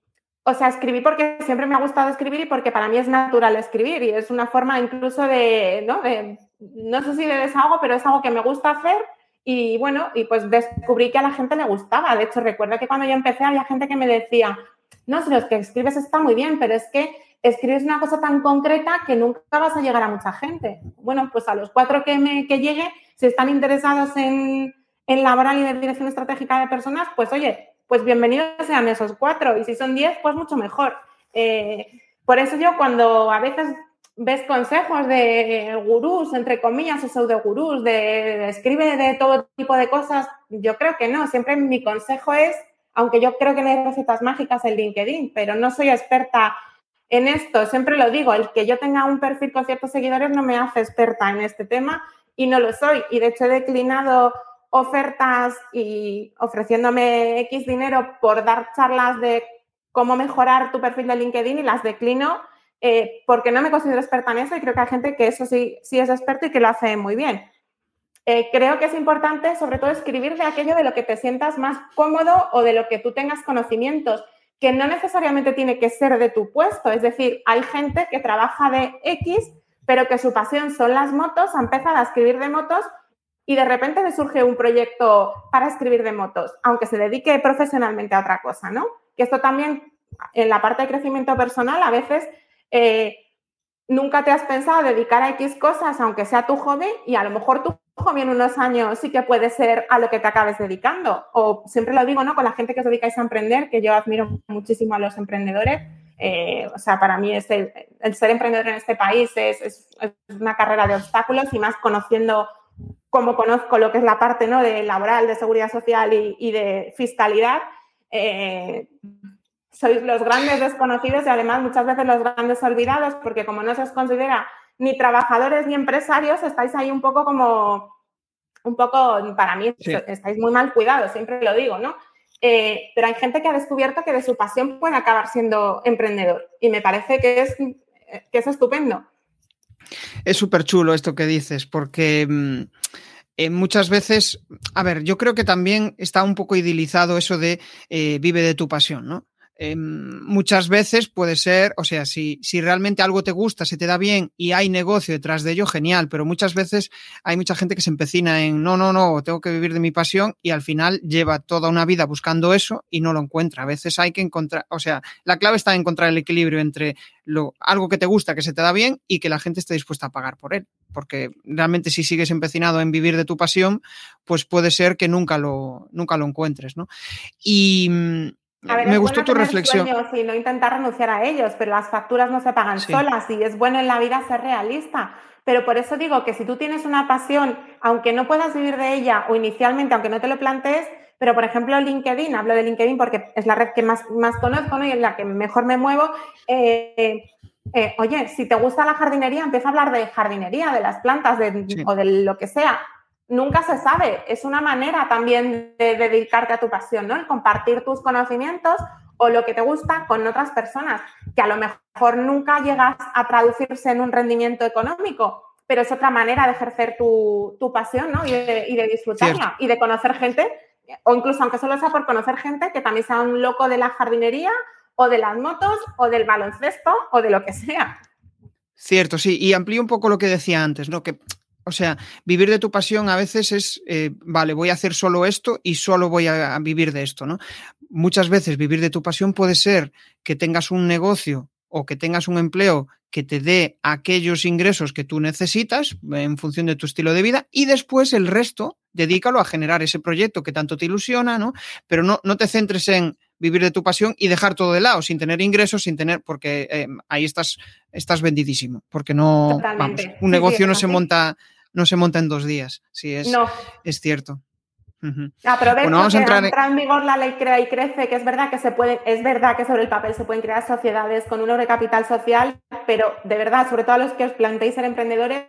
o sea, escribí porque siempre me ha gustado escribir y porque para mí es natural escribir y es una forma incluso de, ¿no? De, no sé si de desahogo, pero es algo que me gusta hacer y bueno, y pues descubrí que a la gente le gustaba. De hecho, recuerdo que cuando yo empecé había gente que me decía, no, si los que escribes está muy bien, pero es que escribes una cosa tan concreta que nunca vas a llegar a mucha gente. Bueno, pues a los cuatro que, me, que llegue, si están interesados en, en laboral y de dirección estratégica de personas, pues oye, pues bienvenidos sean esos cuatro. Y si son diez, pues mucho mejor. Eh, por eso yo cuando a veces ves consejos de gurús, entre comillas, o pseudo gurús, de, escribe de todo tipo de cosas, yo creo que no. Siempre mi consejo es, aunque yo creo que hay recetas mágicas en LinkedIn, pero no soy experta en esto. Siempre lo digo, el que yo tenga un perfil con ciertos seguidores no me hace experta en este tema y no lo soy. Y de hecho he declinado ofertas y ofreciéndome X dinero por dar charlas de cómo mejorar tu perfil de LinkedIn y las declino eh, porque no me considero experta en eso y creo que hay gente que eso sí, sí es experto y que lo hace muy bien. Eh, creo que es importante, sobre todo, escribir de aquello de lo que te sientas más cómodo o de lo que tú tengas conocimientos, que no necesariamente tiene que ser de tu puesto. Es decir, hay gente que trabaja de X, pero que su pasión son las motos, ha empezado a escribir de motos y de repente le surge un proyecto para escribir de motos, aunque se dedique profesionalmente a otra cosa, ¿no? Que esto también, en la parte de crecimiento personal, a veces eh, nunca te has pensado dedicar a X cosas, aunque sea tu hobby, y a lo mejor tu hobby en unos años sí que puede ser a lo que te acabes dedicando. O siempre lo digo, ¿no? Con la gente que os dedicáis a emprender, que yo admiro muchísimo a los emprendedores. Eh, o sea, para mí el, ser emprendedor en este país es, una carrera de obstáculos y más conociendo cómo conozco lo que es la parte ¿no? de laboral, de seguridad social y, de fiscalidad. Eh, sois los grandes desconocidos y además muchas veces los grandes olvidados, porque como no se os considera ni trabajadores ni empresarios, estáis ahí un poco como, un poco, para mí, estáis muy mal cuidados, siempre lo digo, ¿no? Eh, pero hay gente que ha descubierto que de su pasión puede acabar siendo emprendedor y me parece que es, que es estupendo. Es súper chulo esto que dices, porque... Mm, eh, muchas veces, a ver, yo creo que también está un poco idilizado eso de eh, vive de tu pasión, ¿no? Em, muchas veces puede ser, o sea, si, si realmente algo te gusta, se te da bien y hay negocio detrás de ello, genial, pero muchas veces hay mucha gente que se empecina en no, no, no, tengo que vivir de mi pasión y al final lleva toda una vida buscando eso y no lo encuentra. A veces hay que encontrar, o sea, la clave está en encontrar el equilibrio entre lo, algo que te gusta, que se te da bien y que la gente esté dispuesta a pagar por él. Porque realmente si sigues empecinado en vivir de tu pasión, pues puede ser que nunca lo, nunca lo encuentres, ¿no? Y, me gustó tu reflexión. y no intentar renunciar a ellos, pero las facturas no se pagan solas y es bueno en la vida ser realista. Pero por eso digo que si tú tienes una pasión, aunque no puedas vivir de ella o inicialmente, aunque no te lo plantees, pero por ejemplo LinkedIn, hablo de LinkedIn porque es la red que más, más conozco y en la que mejor me muevo. Eh, eh, oye, si te gusta la jardinería, empieza a hablar de jardinería, de las plantas o de lo que sea nunca se sabe. Es una manera también de, dedicarte a tu pasión, ¿no? El compartir tus conocimientos o lo que te gusta con otras personas, que a lo mejor nunca llegas a traducirse en un rendimiento económico, pero es otra manera de ejercer tu, pasión, ¿no? Y de, disfrutarla y de conocer gente, o incluso aunque solo sea por conocer gente, que también sea un loco de la jardinería o de las motos o del baloncesto o de lo que sea. Cierto, sí, y amplío un poco lo que decía antes, ¿no? Que o sea, vivir de tu pasión a veces es, eh, vale, voy a hacer solo esto y solo voy a, vivir de esto, ¿no? Muchas veces vivir de tu pasión puede ser que tengas un negocio o que tengas un empleo que te dé aquellos ingresos que tú necesitas en función de tu estilo de vida y después el resto dedícalo a generar ese proyecto que tanto te ilusiona, ¿no? Pero no, no te centres en vivir de tu pasión y dejar todo de lado, sin tener ingresos, sin tener, porque eh, ahí estás, estás vendidísimo, porque no, vamos, un negocio no se monta no se monta en dos días. Sí, es, es cierto. Aprovecho que entrar entra en vigor la ley Crea y Crece, que es verdad que se puede, es verdad que sobre el papel se pueden crear sociedades con un de capital social, pero de verdad, sobre todo a los que os planteéis ser emprendedores,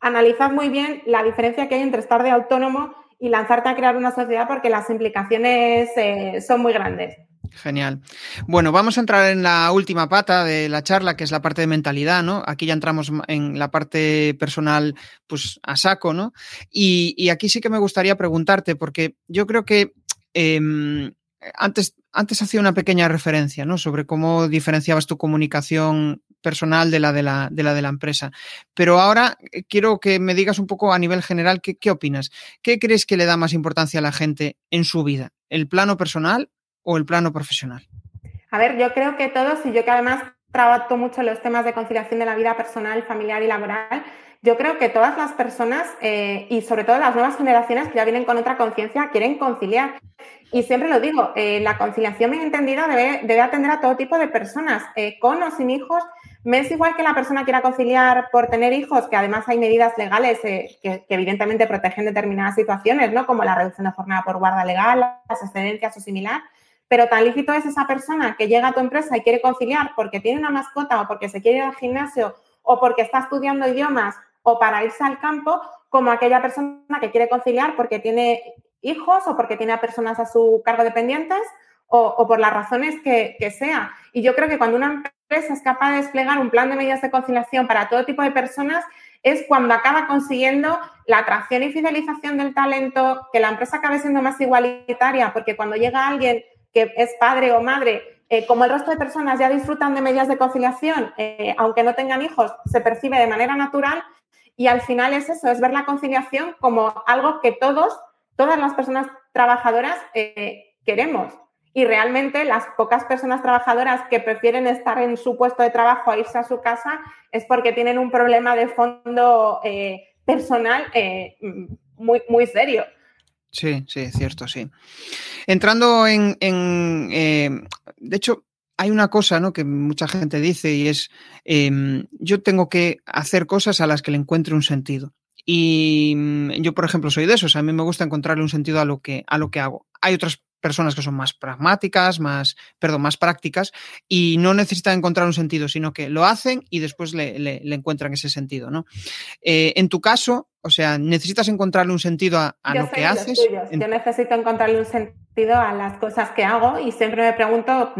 analizad muy bien la diferencia que hay entre estar de autónomo y lanzarte a crear una sociedad porque las implicaciones eh, son muy grandes. Genial. Bueno, vamos a entrar en la última pata de la charla, que es la parte de mentalidad, ¿no? Aquí ya entramos en la parte personal, pues a saco, ¿no? Y, aquí sí que me gustaría preguntarte, porque yo creo que em, antes, antes hacía una pequeña referencia, ¿no? Sobre cómo diferenciabas tu comunicación personal de la de la, de la, de la empresa. Pero ahora eh, quiero que me digas un poco a nivel general qué, qué opinas. ¿Qué crees que le da más importancia a la gente en su vida? ¿El plano personal o el plano profesional? A ver, yo creo que todos, y yo que además trabajo mucho los temas de conciliación de la vida personal, familiar y laboral, yo creo que todas las personas eh, y sobre todo las nuevas generaciones que ya vienen con otra conciencia quieren conciliar. Y siempre lo digo, eh, la conciliación bien entendida debe, debe, atender a todo tipo de personas, eh, con o sin hijos. Me es igual que la persona quiera conciliar por tener hijos, que además hay medidas legales que, que, evidentemente protegen determinadas situaciones, ¿no? como la reducción de jornada por guarda legal, las excedencias o similar. Pero tan lícito es esa persona que llega a tu empresa y quiere conciliar porque tiene una mascota o porque se quiere ir al gimnasio o porque está estudiando idiomas o para irse al campo, como aquella persona que quiere conciliar porque tiene hijos o porque tiene a personas a su cargo dependientes o, por las razones que, que, sea. Y yo creo que cuando una empresa es capaz de desplegar un plan de medidas de conciliación para todo tipo de personas, es cuando acaba consiguiendo la atracción y fidelización del talento, que la empresa acabe siendo más igualitaria, porque cuando llega alguien es padre o madre, eh, como el resto de personas ya disfrutan de medidas de conciliación, eh, aunque no tengan hijos, se percibe de manera natural y al final es eso, es ver la conciliación como algo que todos, todas las personas trabajadoras eh, queremos. Y realmente las pocas personas trabajadoras que prefieren estar en su puesto de trabajo a irse a su casa es porque tienen un problema de fondo personal muy, muy serio. Sí, sí, cierto, sí. Entrando en, de hecho, hay una cosa ¿no? que mucha gente dice y es, em, yo tengo que hacer cosas a las que le encuentre un sentido. Y mm, yo, por ejemplo, soy de esos. A mí me gusta encontrarle un sentido a lo que, a lo que hago. Hay otras personas que son más pragmáticas, más, perdón, más prácticas y no necesitan encontrar un sentido, sino que lo hacen y después le, encuentran ese sentido, ¿no? Eh, en tu caso, o sea, necesitas encontrarle un sentido a, lo que haces. Yo necesito encontrarle un sentido a las cosas que hago y siempre me pregunto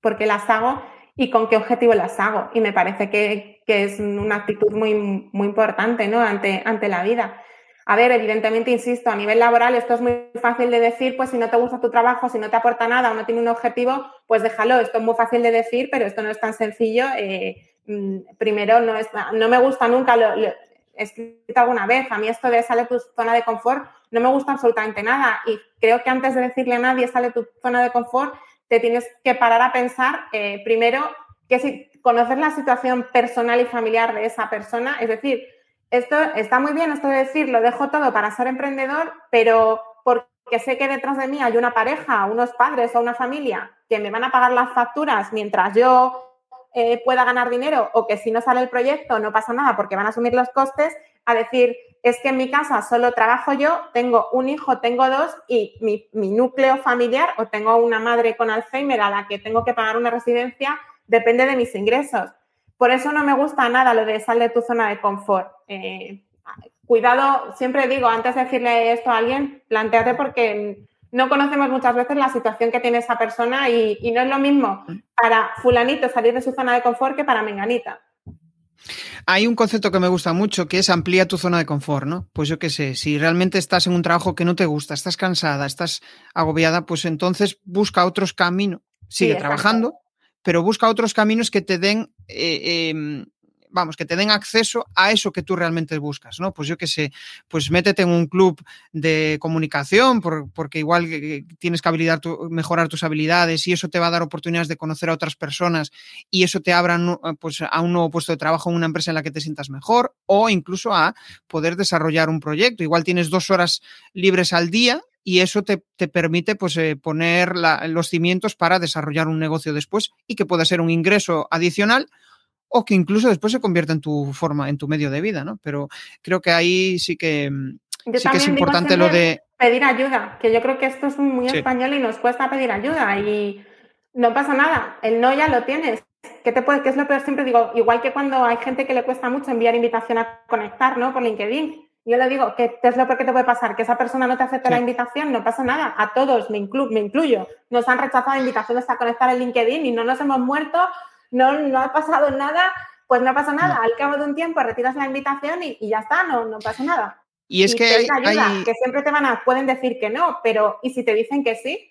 por qué las hago y con qué objetivo las hago. Y me parece que, es una actitud muy, muy importante ¿no? ante, ante la vida. A ver, evidentemente, insisto, a nivel laboral esto es muy fácil de decir, pues si no te gusta tu trabajo, si no te aporta nada o no tiene un objetivo, pues déjalo. Esto es muy fácil de decir, pero esto no es tan sencillo. Eh, mm, primero, no, es, no me gusta nunca, lo, he escrito alguna vez, a mí esto de sale tu zona de confort no me gusta absolutamente nada. Y creo que antes de decirle a nadie sale tu zona de confort, te tienes que parar a pensar eh, primero que si conocer la situación personal y familiar de esa persona, es decir, esto está muy bien, esto de decir, lo dejo todo para ser emprendedor, pero porque sé que detrás de mí hay una pareja, unos padres o una familia que me van a pagar las facturas mientras yo eh, pueda ganar dinero o que si no sale el proyecto no pasa nada porque van a asumir los costes, a decir, es que en mi casa solo trabajo yo, tengo un hijo, tengo dos y mi, núcleo familiar o tengo una madre con Alzheimer a la que tengo que pagar una residencia, depende de mis ingresos. Por eso no me gusta nada lo de sal de tu zona de confort. Eh, cuidado, siempre digo, antes de decirle esto a alguien, planteate porque no conocemos muchas veces la situación que tiene esa persona y, y no es lo mismo para fulanito salir de su zona de confort que para menganita. Hay un concepto que me gusta mucho que es amplía tu zona de confort, ¿no? Pues yo qué sé, si realmente estás en un trabajo que no te gusta, estás cansada, estás agobiada, pues entonces busca otros caminos, sigue trabajando, pero busca otros caminos que te den eh, em, vamos, que te den acceso a eso que tú realmente buscas, ¿no? Pues yo qué sé, pues métete en un club de comunicación porque igual tienes que habilidad mejorar tus habilidades y eso te va a dar oportunidades de conocer a otras personas y eso te abra pues, a un nuevo puesto de trabajo en una empresa en la que te sientas mejor o incluso a poder desarrollar un proyecto. Igual tienes dos horas libres al día y eso te, permite pues, eh, poner los cimientos para desarrollar un negocio después y que pueda ser un ingreso adicional o que incluso después se convierta en tu forma, en tu medio de vida, ¿no? Pero creo que ahí sí que, mm, sí que es importante lo de... Pedir ayuda, que yo creo que esto es muy español y nos cuesta pedir ayuda y no pasa nada, el no ya lo tienes. ¿Qué, te puede, qué es lo peor? Siempre digo, igual que cuando hay gente que le cuesta mucho enviar invitación a conectar, ¿no? Por LinkedIn. Yo le digo, ¿qué, es lo peor que te puede pasar? Que esa persona no te acepte la invitación, no pasa nada. A todos, me, me incluyo. Nos han rechazado invitaciones a conectar el LinkedIn y no nos hemos muerto, no, no ha pasado nada, pues no pasa nada. Al cabo de un tiempo retiras la invitación y, ya está, no, no pasa nada. Y es que hay, que siempre te van a, pueden decir que no, pero ¿y si te dicen que sí?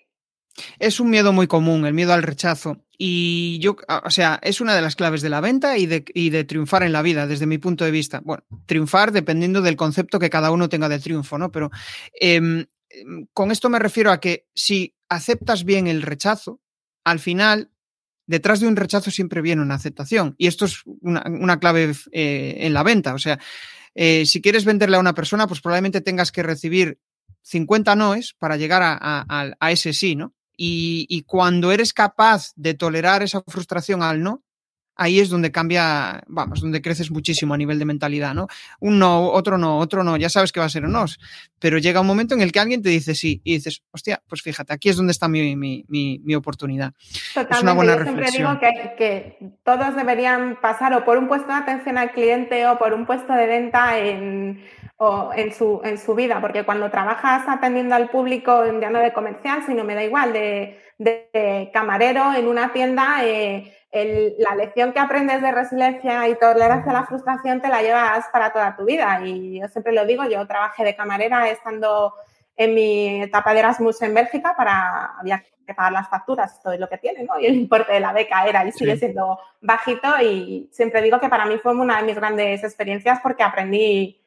Es un miedo muy común, el miedo al rechazo. Y yo, o sea, es una de las claves de la venta y de, y de, triunfar en la vida, desde mi punto de vista. Bueno, triunfar dependiendo del concepto que cada uno tenga de triunfo, ¿no? Pero em, em, con esto me refiero a que si aceptas bien el rechazo, al final, detrás de un rechazo siempre viene una aceptación. Y esto es una, clave eh, en la venta. O sea, eh, si quieres venderle a una persona, pues probablemente tengas que recibir 50 noes para llegar a ese sí, ¿no? Y, cuando eres capaz de tolerar esa frustración al no, ahí es donde cambia, vamos, donde creces muchísimo a nivel de mentalidad, ¿no? Un no, otro no, otro no, ya sabes que va a ser un no, pero llega un momento en el que alguien te dice sí y dices, hostia, pues fíjate, aquí es donde está mi, mi, mi, oportunidad. Totalmente. Es una buena Yo siempre digo que, que, todos deberían pasar o por un puesto de atención al cliente o por un puesto de venta en o en su, en su vida, porque cuando trabajas atendiendo al público, ya no de comercial, sino me da igual, de, de, camarero en una tienda, eh, la lección que aprendes de resiliencia y tolerancia a la frustración te la llevas para toda tu vida. Y yo siempre lo digo, yo trabajé de camarera estando en mi etapa de Erasmus en Bélgica para, había que pagar las facturas, todo lo que tiene, ¿no? Y el importe de la beca era y sigue siendo bajito y siempre digo que para mí fue una de mis grandes experiencias porque aprendí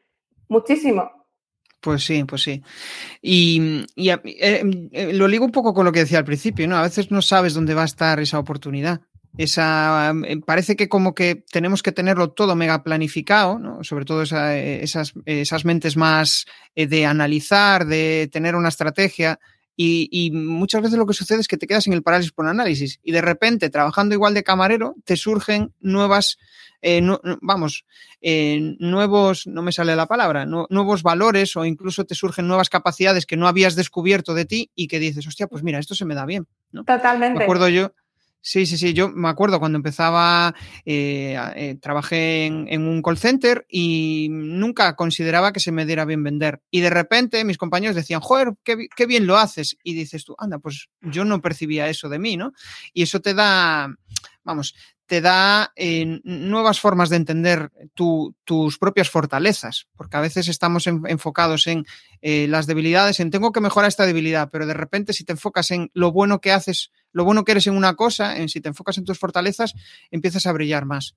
muchísimo. Pues sí, pues sí. Y, eh, eh, lo ligo un poco con lo que decía al principio, ¿no? A veces no sabes dónde va a estar esa oportunidad. Esa, eh, parece que como que tenemos que tenerlo todo mega planificado, ¿no? sobre todo esas, esas mentes más de analizar, de tener una estrategia, y, muchas veces lo que sucede es que te quedas en el parálisis por análisis y de repente, trabajando igual de camarero, te surgen nuevas, eh, vamos, eh, nuevos, no me sale la palabra, nuevos valores o incluso te surgen nuevas capacidades que no habías descubierto de ti y que dices, hostia, pues mira, esto se me da bien. ¿no? Totalmente. Me acuerdo yo, Sí, sí, sí. Yo me acuerdo cuando empezaba, eh, eh, trabajé en, un call center y nunca consideraba que se me diera bien vender. Y de repente mis compañeros decían, joder, qué, qué, bien lo haces. Y dices tú, anda, pues yo no percibía eso de mí, ¿no? Y eso te da, vamos, te da eh, nuevas formas de entender tus propias fortalezas, porque a veces estamos enfocados en eh, las debilidades, en tengo que mejorar esta debilidad, pero de repente si te enfocas en lo bueno que haces, lo bueno que eres en una cosa, en si te enfocas en tus fortalezas, empiezas a brillar más.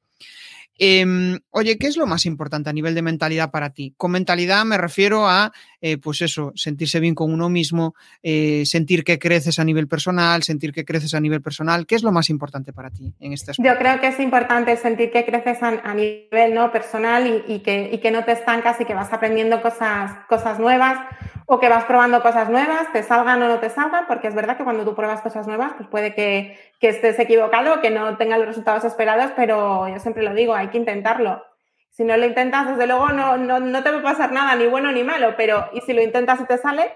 Em, oye, ¿qué es lo más importante a nivel de mentalidad para ti? Con mentalidad me refiero a, eh, pues eso, sentirse bien con uno mismo, eh, sentir que creces a nivel personal, sentir que creces a nivel personal. ¿Qué es lo más importante para ti en este aspecto? Yo creo que es importante sentir que creces a, nivel ¿no? personal y, que, no te estancas y que vas aprendiendo cosas, cosas nuevas o que vas probando cosas nuevas, te salgan o no te salgan, porque es verdad que cuando tú pruebas cosas nuevas, pues puede que, que estés equivocado, que no tengas los resultados esperados, pero yo siempre lo digo, hay que intentarlo. Si no lo intentas, desde luego no, no, no te va a pasar nada, ni bueno ni malo, pero ¿y si lo intentas y te sale?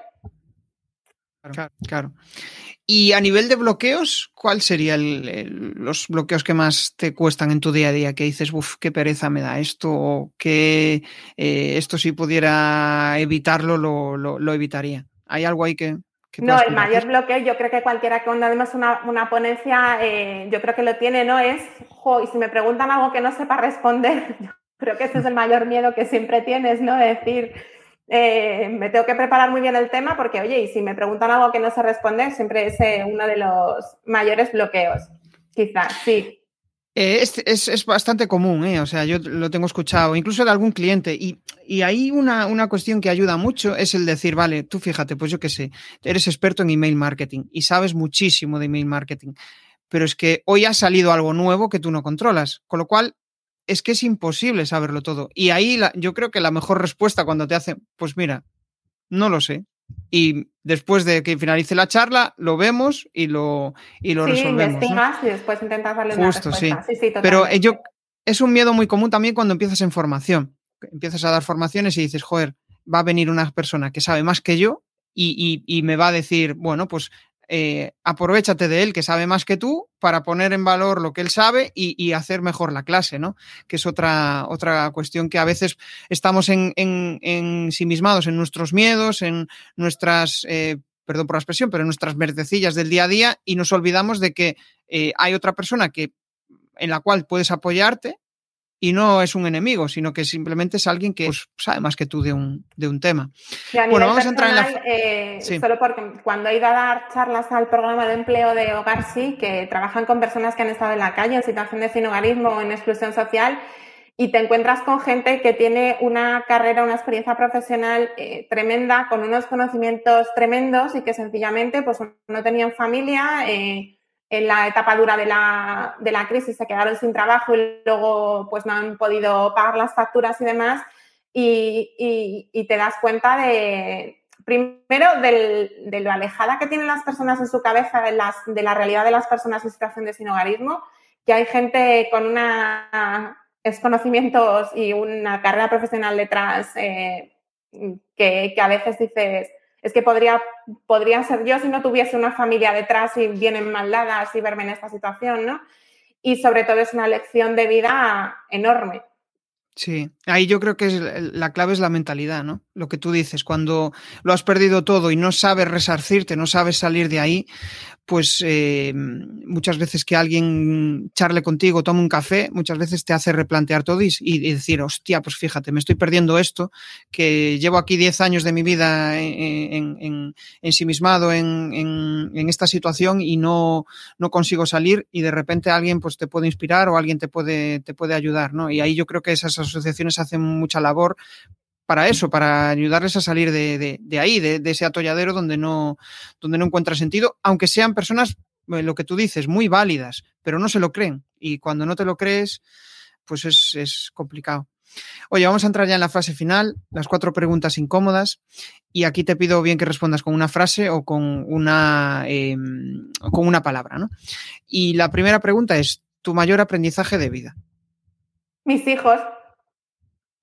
Claro, claro. Y a nivel de bloqueos, ¿cuál serían los bloqueos que más te cuestan en tu día a día? Que dices, uff, qué pereza me da esto, o que eh, esto si pudiera evitarlo, lo, lo, evitaría. ¿Hay algo ahí que... no, el mayor bloqueo, yo creo que cualquiera que cuando además una, una ponencia, eh, yo creo que lo tiene, ¿no? Es, jo, y si me preguntan algo que no sepa responder, creo que ese es el mayor miedo que siempre tienes, ¿no? decir, eh, me tengo que preparar muy bien el tema porque, oye, y si me preguntan algo que no sé responder, siempre es eh, uno de los mayores bloqueos, quizás, sí. Eh, es, bastante común, o sea, yo lo tengo escuchado, incluso de algún cliente, y, y ahí una, una, cuestión que ayuda mucho es el decir, vale, tú fíjate, pues yo qué sé, eres experto en email marketing y sabes muchísimo de email marketing, pero es que hoy ha salido algo nuevo que tú no controlas, con lo cual es que es imposible saberlo todo. Y ahí yo creo que la mejor respuesta cuando te hacen, pues mira, no lo sé. Y después de que finalice la charla, lo vemos y lo, y lo sí, resolvemos. y después intentas darle Justo, una respuesta. Sí. Sí, Pero yo, es un miedo muy común también cuando empiezas en formación. Empiezas a dar formaciones y dices, joder, va a venir una persona que sabe más que yo y, y, y me va a decir, bueno, pues eh, aprovechate de él, que sabe más que tú, para poner en valor lo que él sabe y, hacer mejor la clase, ¿no? Que es otra, otra cuestión que a veces estamos en, en, ensimismados en nuestros miedos, en nuestras, eh, perdón por la expresión, pero en nuestras mertecillas del día a día y nos olvidamos de que eh, hay otra persona que, en la cual puedes apoyarte y no es un enemigo, sino que simplemente es alguien que pues, sabe más que tú de un, de un tema. bueno, vamos a entrar en la... Eh, solo porque cuando he ido a dar charlas al programa de empleo de Hogar Sí, que trabajan con personas que han estado en la calle en situación de sinogarismo o en exclusión social, y te encuentras con gente que tiene una carrera, una experiencia profesional eh, tremenda, con unos conocimientos tremendos y que sencillamente pues, no tenían familia. Eh, en la etapa dura de la, de la, crisis se quedaron sin trabajo y luego pues no han podido pagar las facturas y demás. Y, y, te das cuenta de, primero, de lo alejada que tienen las personas en su cabeza de, las, de la realidad de las personas en situación de sinogarismo, que hay gente con una conocimientos y una carrera profesional detrás eh, que, que a veces dices, es que podría, podría ser yo si no tuviese una familia detrás y vienen mal dadas y verme en esta situación, ¿no? Y sobre todo es una lección de vida enorme. Sí, ahí yo creo que es, la clave es la mentalidad, ¿no? Lo que tú dices, cuando lo has perdido todo y no sabes resarcirte, no sabes salir de ahí, pues eh, muchas veces que alguien charle contigo, tome un café, muchas veces te hace replantear todo y, decir, hostia, pues fíjate, me estoy perdiendo esto, que llevo aquí 10 años de mi vida en, ensimismado en, en, esta situación y no, no consigo salir y de repente alguien pues te puede inspirar o alguien te puede, te puede ayudar, ¿no? Y ahí yo creo que esas asociaciones hacen mucha labor para eso, para ayudarles a salir de, ahí, de, ese atolladero donde no, donde no encuentra sentido, aunque sean personas, eh, lo que tú dices, muy válidas, pero no se lo creen. Y cuando no te lo crees, pues es, complicado. Oye, vamos a entrar ya en la fase final, las cuatro preguntas incómodas, y aquí te pido bien que respondas con una frase o con una, em, con una palabra. ¿no? Y la primera pregunta es, ¿tu mayor aprendizaje de vida? Mis hijos.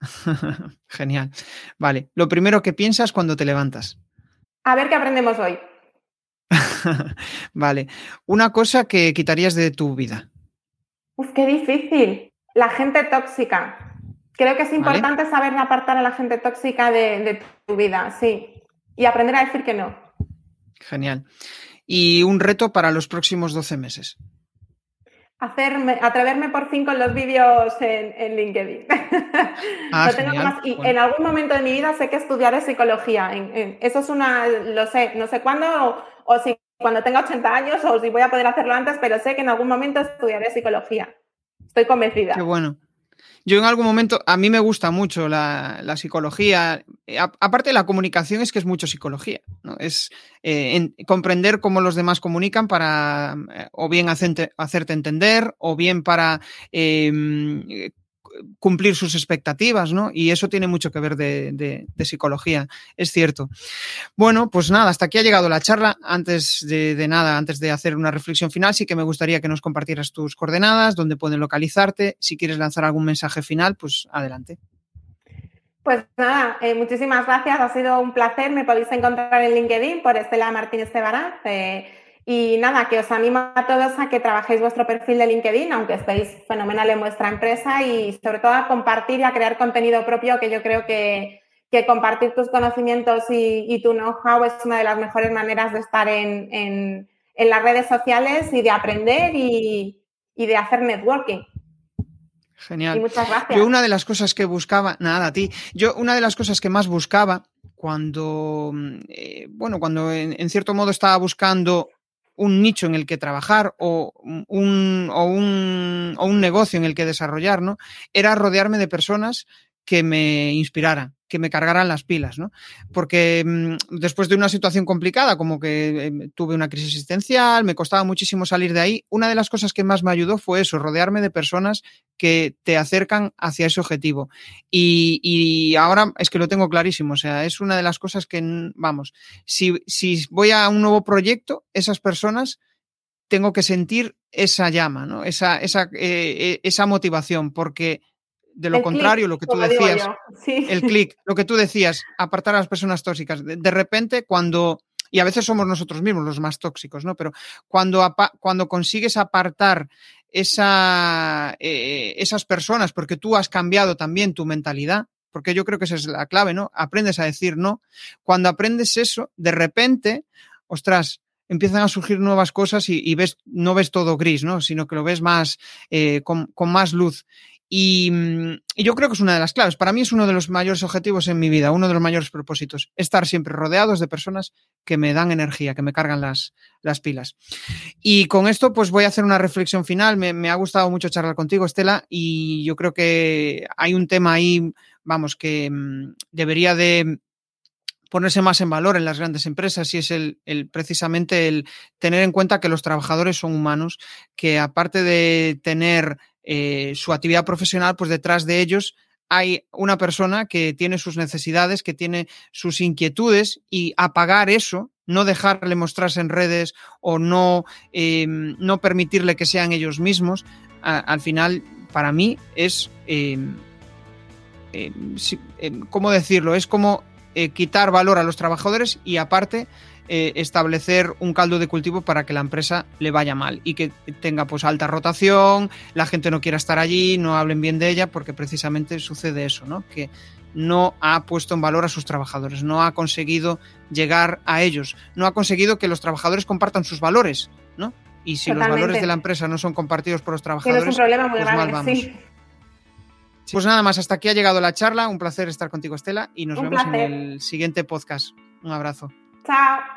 Genial. Vale, lo primero que piensas cuando te levantas. A ver qué aprendemos hoy. vale, una cosa que quitarías de tu vida. Uf, qué difícil. La gente tóxica. Creo que es importante saber apartar a la gente tóxica de, de tu vida, sí. Y aprender a decir que no. Genial. ¿Y un reto para los próximos 12 meses? Hacerme, atreverme por fin con los vídeos en, LinkedIn. Ah, y en algún momento de mi vida sé que estudiaré psicología. eso es una, lo sé, no sé cuándo o, si cuando tenga 80 años o si voy a poder hacerlo antes, pero sé que en algún momento estudiaré psicología. Estoy convencida. Qué bueno. Yo en algún momento, a mí me gusta mucho la, psicología. aparte de la comunicación, es que es mucho psicología. ¿no? Es eh, comprender cómo los demás comunican para eh, o bien hacerte, entender o bien para em, cumplir sus expectativas, ¿no? Y eso tiene mucho que ver de, psicología, es cierto. Bueno, pues nada, hasta aquí ha llegado la charla. Antes de, nada, antes de hacer una reflexión final, sí que me gustaría que nos compartieras tus coordenadas, dónde pueden localizarte. Si quieres lanzar algún mensaje final, pues adelante. Pues nada, eh, muchísimas gracias, ha sido un placer. Me podéis encontrar en LinkedIn por Estela Martínez Cebaraz. Eh, y nada, que os animo a todos a que trabajéis vuestro perfil de LinkedIn, aunque estéis fenomenal en vuestra empresa y sobre todo a compartir y a crear contenido propio, que yo creo que, compartir tus conocimientos y, tu know-how es una de las mejores maneras de estar en, las redes sociales y de aprender y, de hacer networking. Genial. Y muchas gracias. Yo una de las cosas que buscaba, nada, a ti, yo una de las cosas que más buscaba cuando, eh, bueno, cuando en, cierto modo estaba buscando un nicho en el que trabajar o un, o un, o un negocio en el que desarrollar, ¿no? Era rodearme de personas que me inspiraran, que me cargaran las pilas, ¿no? Porque mm, después de una situación complicada, como que em, tuve una crisis existencial, me costaba muchísimo salir de ahí, una de las cosas que más me ayudó fue eso, rodearme de personas que te acercan hacia ese objetivo. Y, y ahora es que lo tengo clarísimo, o sea, es una de las cosas que, vamos, si, si voy a un nuevo proyecto, esas personas tengo que sentir esa llama, ¿no? Esa, esa, eh, eh, esa motivación, porque de lo contrario, lo que tú decías, el clic, lo que tú decías, apartar a las personas tóxicas. De, repente, cuando y a veces somos nosotros mismos los más tóxicos, ¿no? Pero cuando, cuando consigues apartar esa, eh, esas personas, porque tú has cambiado también tu mentalidad, porque yo creo que esa es la clave, ¿no? Aprendes a decir no. Cuando aprendes eso, de repente, ostras, empiezan a surgir nuevas cosas y, ves, no ves todo gris, ¿no? Sino que lo ves más, eh, con, con, más luz. Mm, y, yo creo que es una de las claves. Para mí es uno de los mayores objetivos en mi vida, uno de los mayores propósitos, estar siempre rodeados de personas que me dan energía, que me cargan las, las pilas. Y con esto, pues voy a hacer una reflexión final. Me, me, ha gustado mucho charlar contigo, Estela, y yo creo que hay un tema ahí, vamos, que mm, debería de ponerse más en valor en las grandes empresas y es el, el, precisamente el tener en cuenta que los trabajadores son humanos, que aparte de tener eh, su actividad profesional, pues detrás de ellos hay una persona que tiene sus necesidades, que tiene sus inquietudes y apagar eso, no dejarle mostrarse en redes o no, eh, no permitirle que sean ellos mismos, al final, para mí, es, eh, ¿cómo decirlo? Es como quitar valor a los trabajadores y aparte eh, establecer un caldo de cultivo para que la empresa le vaya mal y que tenga pues alta rotación, la gente no quiera estar allí, no hablen bien de ella, porque precisamente sucede eso, ¿no? Que no ha puesto en valor a sus trabajadores, no ha conseguido llegar a ellos, no ha conseguido que los trabajadores compartan sus valores, ¿no? Y si los valores de la empresa no son compartidos por los trabajadores, es un problema muy pues grave, mal vamos. Sí. Pues nada más, hasta aquí ha llegado la charla. Un placer estar contigo, Estela, y nos Un vemos placer. en el siguiente podcast. Un abrazo. Chao.